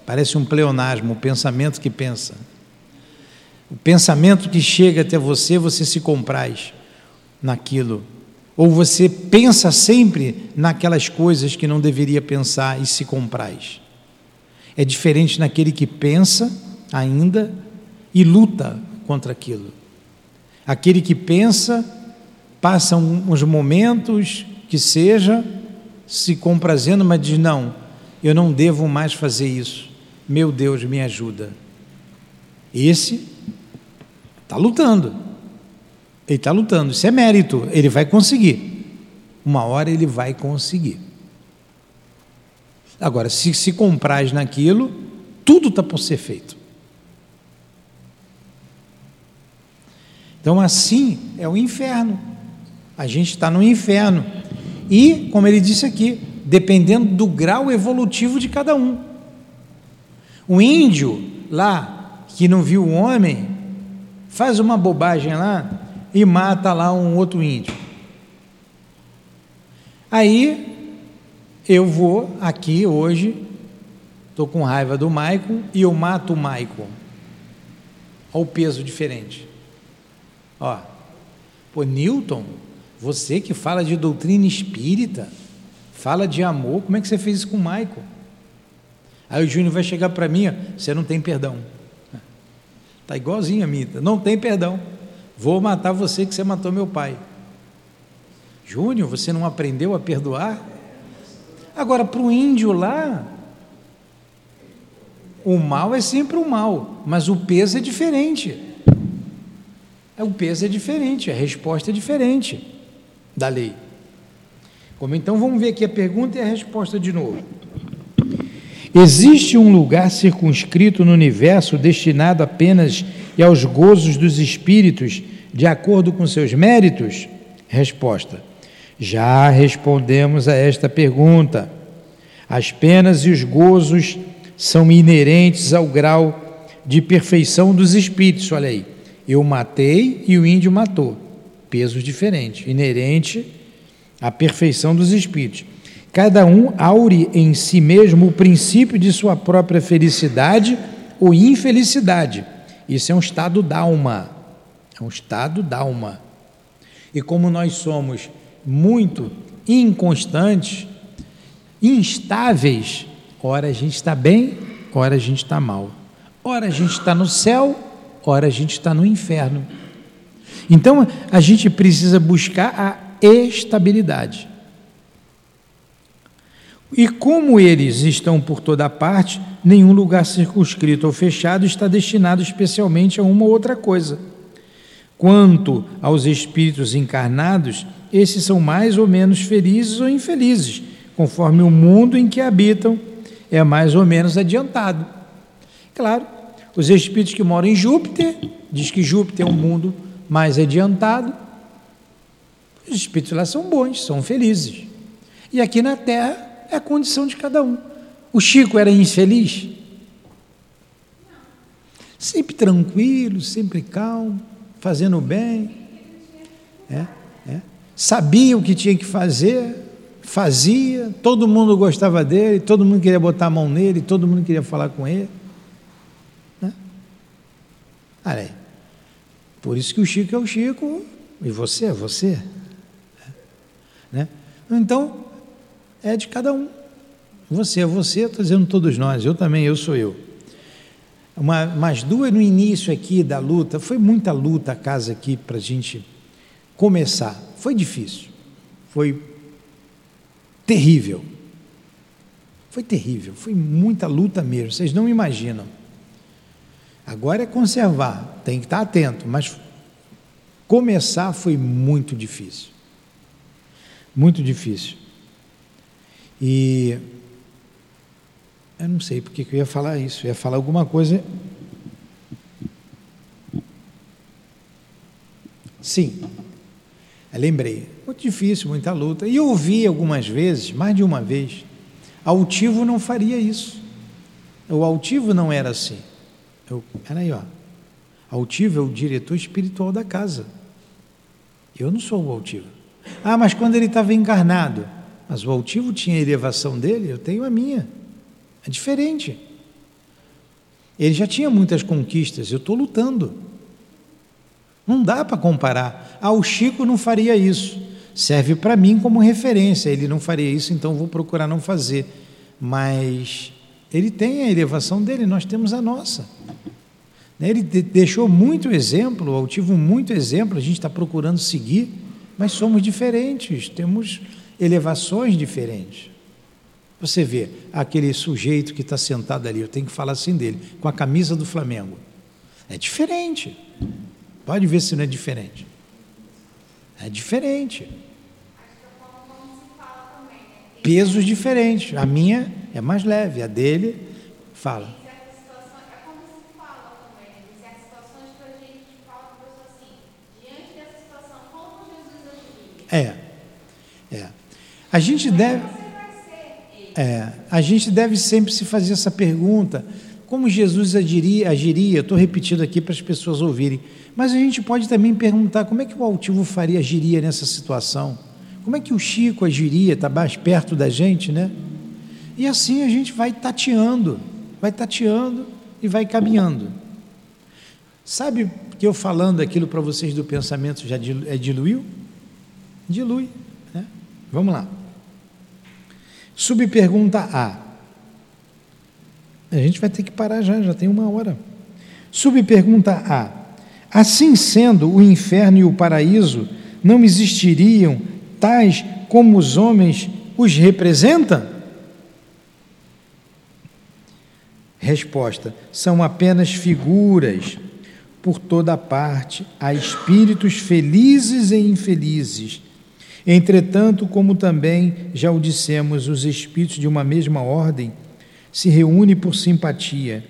Parece um pleonasmo, o pensamento que pensa. O pensamento que chega até você, você se compraz naquilo. Ou você pensa sempre naquelas coisas que não deveria pensar e se compraz. É diferente naquele que pensa ainda e luta contra aquilo. Aquele que pensa, passa uns momentos que seja se comprazendo, mas diz: não, eu não devo mais fazer isso. Meu Deus, me ajuda. Esse Está lutando. Ele está lutando. Isso é mérito. Ele vai conseguir. Uma hora ele vai conseguir. Agora, se se compraz naquilo, tudo está por ser feito. Então, assim é o inferno. A gente está no inferno. E, como ele disse aqui, dependendo do grau evolutivo de cada um. O índio lá, que não viu o homem, faz uma bobagem lá e mata lá um outro índio. Aí eu vou aqui hoje, estou com raiva do Maicon e eu mato o Maicon. Olha o peso diferente. Ó, pô, Newton, você que fala de doutrina espírita, fala de amor, como é que você fez isso com o Maicon? Aí o Júnior vai chegar para mim, ó, você não tem perdão. Está igualzinho a mim. Não tem perdão. Vou matar você que você matou meu pai. Júnior, você não aprendeu a perdoar? Agora, para o índio lá, o mal é sempre o mal, mas o peso é diferente. o peso é diferente, a resposta é diferente da lei. Como então vamos ver aqui a pergunta e a resposta de novo. Existe um lugar circunscrito no universo destinado apenas aos gozos dos espíritos de acordo com seus méritos? Resposta: Já respondemos a esta pergunta. As penas e os gozos são inerentes ao grau de perfeição dos espíritos. Olha aí, eu matei e o índio matou. Pesos diferentes, inerente à perfeição dos espíritos. Cada um aure em si mesmo o princípio de sua própria felicidade ou infelicidade. Isso é um estado d'alma. É um estado d'alma. E como nós somos muito inconstantes, instáveis, ora a gente está bem, ora a gente está mal. Ora a gente está no céu, ora a gente está no inferno. Então a gente precisa buscar a estabilidade. E como eles estão por toda parte, nenhum lugar circunscrito ou fechado está destinado especialmente a uma ou outra coisa. Quanto aos espíritos encarnados, esses são mais ou menos felizes ou infelizes, conforme o mundo em que habitam é mais ou menos adiantado. Claro, os espíritos que moram em Júpiter, diz que Júpiter é um mundo mais adiantado, os espíritos lá são bons, são felizes. E aqui na Terra é a condição de cada um. O Chico era infeliz? Sempre tranquilo, sempre calmo, fazendo bem. É, é. Sabia o que tinha que fazer, fazia, todo mundo gostava dele, todo mundo queria botar a mão nele, todo mundo queria falar com ele. Né? Olha aí. Por isso que o Chico é o Chico e você é você. Né? Então, é de cada um. Você é você, estou dizendo todos nós, eu também, eu sou eu. Uma, umas duas no início aqui da luta, foi muita luta a casa aqui para a gente começar. Foi difícil, foi terrível. Foi terrível, foi muita luta mesmo, vocês não imaginam. Agora é conservar, tem que estar atento, mas começar foi muito difícil. Muito difícil. E eu não sei porque que eu ia falar isso, eu ia falar alguma coisa. Sim, eu lembrei. Muito difícil, muita luta. E eu ouvi algumas vezes, mais de uma vez, altivo não faria isso. O altivo não era assim. Eu, peraí, ó. Altivo é o diretor espiritual da casa. Eu não sou o altivo. Ah, mas quando ele estava encarnado, mas o altivo tinha a elevação dele, eu tenho a minha. É diferente. Ele já tinha muitas conquistas, eu estou lutando. Não dá para comparar. Ah, o Chico não faria isso. Serve para mim como referência. Ele não faria isso, então vou procurar não fazer. Mas ele tem a elevação dele, nós temos a nossa. Ele deixou muito exemplo, o altivo muito exemplo, a gente está procurando seguir, mas somos diferentes, temos elevações diferentes. Você vê aquele sujeito que está sentado ali, eu tenho que falar assim dele, com a camisa do Flamengo. É diferente. Pode ver se não é diferente. É diferente. Pesos diferentes. A minha é mais leve, a dele fala. É, é. A gente deve. É, a gente deve sempre se fazer essa pergunta: como Jesus agiria? agiria Estou repetindo aqui para as pessoas ouvirem. Mas a gente pode também perguntar como é que o altivo faria, agiria nessa situação? Como é que o Chico agiria? Está mais perto da gente, né? E assim a gente vai tateando, vai tateando e vai caminhando. Sabe que eu falando aquilo para vocês do pensamento já é diluiu? Dilui. Né? Vamos lá. Subpergunta A. A gente vai ter que parar já, já tem uma hora. Subpergunta A. Assim sendo, o inferno e o paraíso não existiriam tais como os homens os representam? Resposta: são apenas figuras por toda parte há espíritos felizes e infelizes. Entretanto, como também já o dissemos, os espíritos de uma mesma ordem se reúnem por simpatia.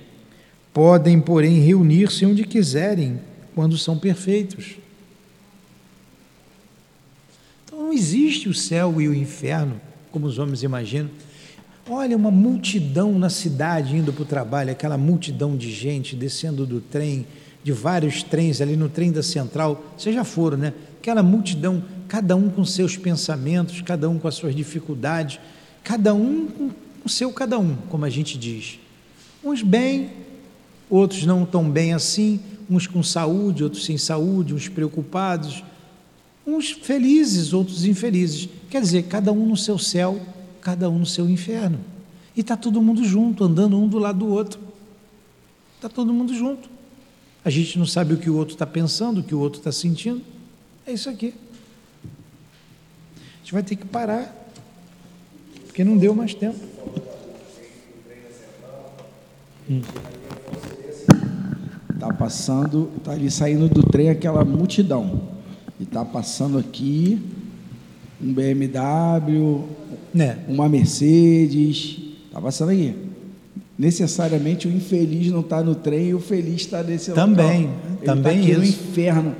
Podem, porém, reunir-se onde quiserem, quando são perfeitos. Então não existe o céu e o inferno, como os homens imaginam. Olha, uma multidão na cidade indo para o trabalho, aquela multidão de gente descendo do trem, de vários trens ali no trem da central, vocês já foram, né? Aquela multidão, cada um com seus pensamentos, cada um com as suas dificuldades, cada um com o seu cada um, como a gente diz. Uns bem, outros não tão bem assim, uns com saúde, outros sem saúde, uns preocupados, uns felizes, outros infelizes. Quer dizer, cada um no seu céu, cada um no seu inferno. E está todo mundo junto, andando um do lado do outro. Está todo mundo junto. A gente não sabe o que o outro está pensando, o que o outro está sentindo. É isso aqui. A gente vai ter que parar, porque não deu mais tempo. Hum. Tá passando, tá ali saindo do trem aquela multidão. E tá passando aqui um BMW, né? uma Mercedes, tá passando aqui necessariamente o infeliz não está no trem e o feliz está nesse também, local. Ele tá também tá aqui isso. no inferno,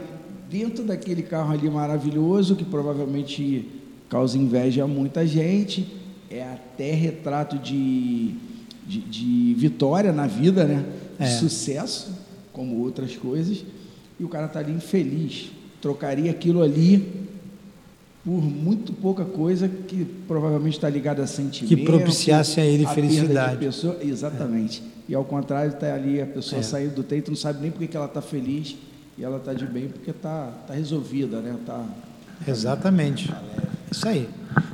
dentro daquele carro ali maravilhoso que provavelmente causa inveja a muita gente, é até retrato de, de, de vitória na vida, né? De é. sucesso, como outras coisas, e o cara está ali infeliz, trocaria aquilo ali por muito pouca coisa que provavelmente está ligada a sentimento. Que propiciasse a ele a felicidade. Pessoa, exatamente. É. E ao contrário, está ali a pessoa é. saindo do teito, não sabe nem porque que ela está feliz e ela está de bem porque está tá resolvida, né? Tá, exatamente. Isso aí.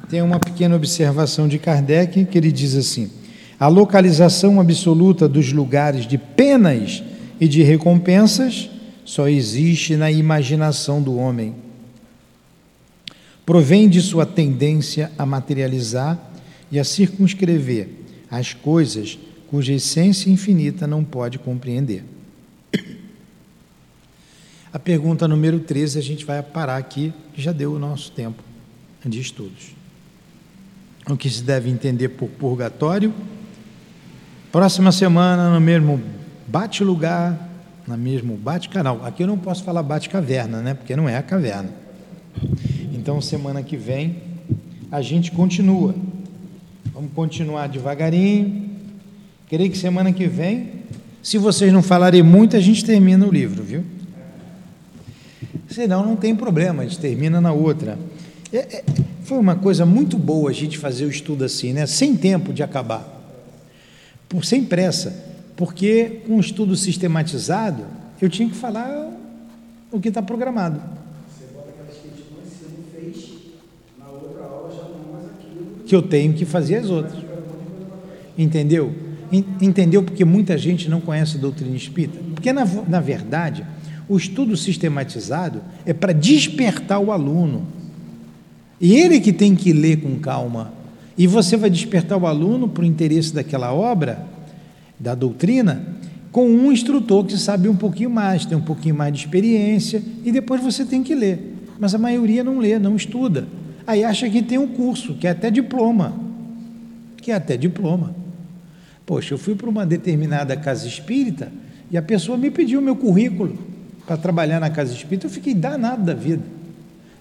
Tem uma pequena observação de Kardec que ele diz assim: a localização absoluta dos lugares de penas e de recompensas só existe na imaginação do homem provém de sua tendência a materializar e a circunscrever as coisas cuja essência infinita não pode compreender. A pergunta número 13, a gente vai parar aqui, já deu o nosso tempo de estudos. O que se deve entender por purgatório? Próxima semana, no mesmo bate-lugar, no mesmo bate-canal. Aqui eu não posso falar bate-caverna, né? Porque não é a caverna. Então, semana que vem, a gente continua. Vamos continuar devagarinho. Creio que semana que vem, se vocês não falarem muito, a gente termina o livro, viu? Senão não tem problema, a gente termina na outra. É, é, foi uma coisa muito boa a gente fazer o estudo assim, né? Sem tempo de acabar. Por, sem pressa. Porque com o estudo sistematizado, eu tinha que falar o que está programado. que eu tenho que fazer as outras. Entendeu? Entendeu porque muita gente não conhece a doutrina espírita? Porque, na, na verdade, o estudo sistematizado é para despertar o aluno. E ele que tem que ler com calma. E você vai despertar o aluno para o interesse daquela obra, da doutrina, com um instrutor que sabe um pouquinho mais, tem um pouquinho mais de experiência, e depois você tem que ler. Mas a maioria não lê, não estuda. Aí acha que tem um curso, que é até diploma. Que é até diploma. Poxa, eu fui para uma determinada casa espírita e a pessoa me pediu meu currículo para trabalhar na casa espírita. Eu fiquei danado da vida.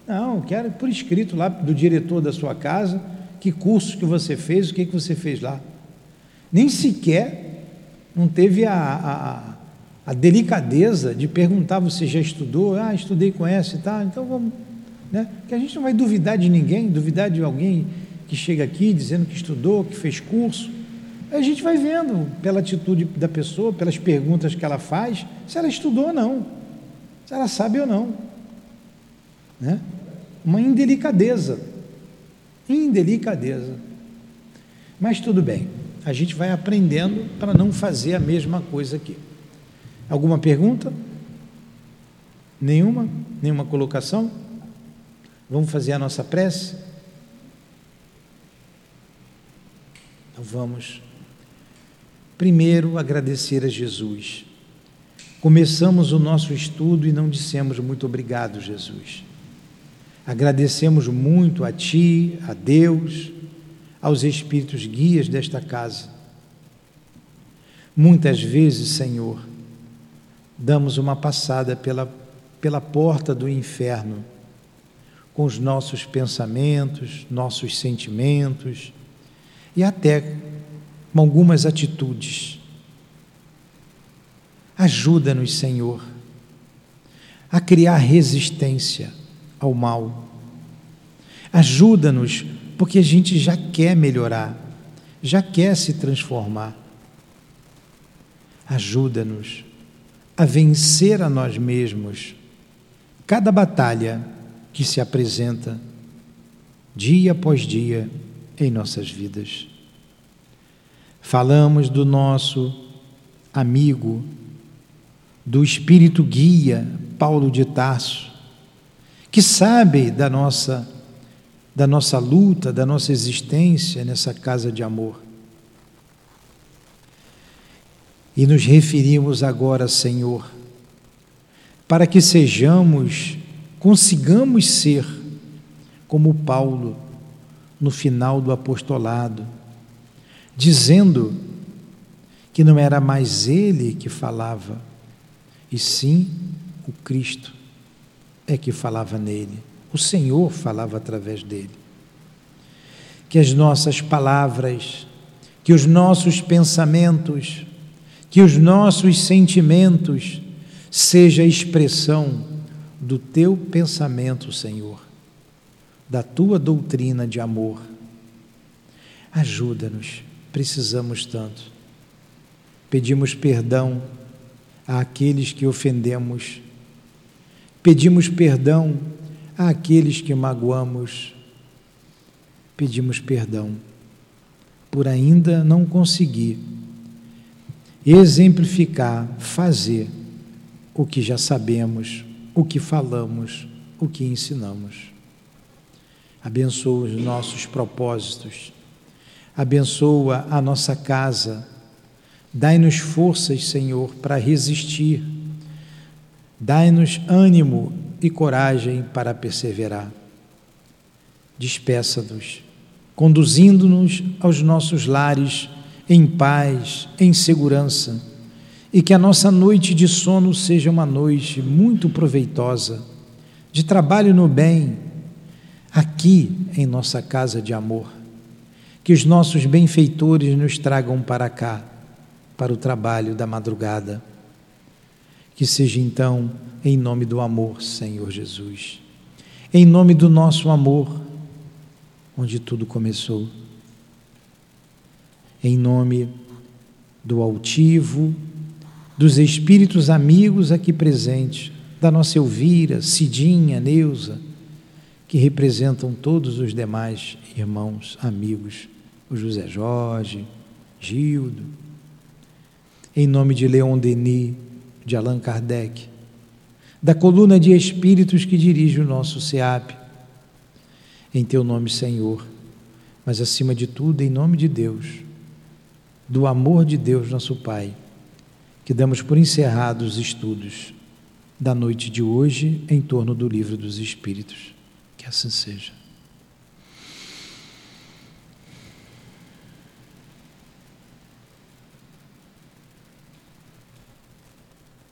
Não, quero por escrito lá do diretor da sua casa, que curso que você fez, o que, que você fez lá. Nem sequer não teve a, a, a delicadeza de perguntar, você já estudou? Ah, estudei, conhece, tá? Então vamos né? Que a gente não vai duvidar de ninguém, duvidar de alguém que chega aqui dizendo que estudou, que fez curso. A gente vai vendo pela atitude da pessoa, pelas perguntas que ela faz, se ela estudou ou não, se ela sabe ou não. Né? Uma indelicadeza. Indelicadeza. Mas tudo bem, a gente vai aprendendo para não fazer a mesma coisa aqui. Alguma pergunta? Nenhuma? Nenhuma colocação? Vamos fazer a nossa prece? Então vamos primeiro agradecer a Jesus Começamos o nosso estudo e não dissemos muito obrigado, Jesus. Agradecemos muito a Ti, a Deus, aos espíritos guias desta casa. Muitas vezes, Senhor, damos uma passada pela, pela porta do inferno com os nossos pensamentos, nossos sentimentos e até com algumas atitudes. Ajuda-nos, Senhor, a criar resistência ao mal. Ajuda-nos, porque a gente já quer melhorar, já quer se transformar. Ajuda-nos a vencer a nós mesmos cada batalha que se apresenta dia após dia em nossas vidas. Falamos do nosso amigo, do espírito guia, Paulo de Tarso, que sabe da nossa da nossa luta, da nossa existência nessa casa de amor. E nos referimos agora, Senhor, para que sejamos, consigamos ser como Paulo no final do apostolado, dizendo que não era mais ele que falava, e sim o Cristo é que falava nele, o Senhor falava através dele. Que as nossas palavras, que os nossos pensamentos, que os nossos sentimentos seja expressão do teu pensamento, Senhor, da tua doutrina de amor. Ajuda-nos, precisamos tanto. Pedimos perdão àqueles que ofendemos, pedimos perdão àqueles que magoamos, pedimos perdão por ainda não conseguir exemplificar, fazer o que já sabemos, o que falamos, o que ensinamos. Abençoa os nossos propósitos, abençoa a nossa casa, dai-nos forças, Senhor, para resistir, dai-nos ânimo e coragem para perseverar. Despeça-nos, conduzindo-nos aos nossos lares em paz, em segurança, e que a nossa noite de sono seja uma noite muito proveitosa, de trabalho no bem, aqui em nossa casa de amor. Que os nossos benfeitores nos tragam para cá, para o trabalho da madrugada. Que seja então em nome do amor, Senhor Jesus. Em nome do nosso amor, onde tudo começou em nome do altivo, dos espíritos amigos aqui presentes, da nossa Elvira, Cidinha, Neuza, que representam todos os demais irmãos, amigos, o José Jorge, Gildo, em nome de Leon Denis, de Allan Kardec, da coluna de espíritos que dirige o nosso SEAP, em teu nome, Senhor, mas acima de tudo, em nome de Deus do amor de Deus, nosso Pai, que damos por encerrados os estudos da noite de hoje em torno do livro dos Espíritos. Que assim seja.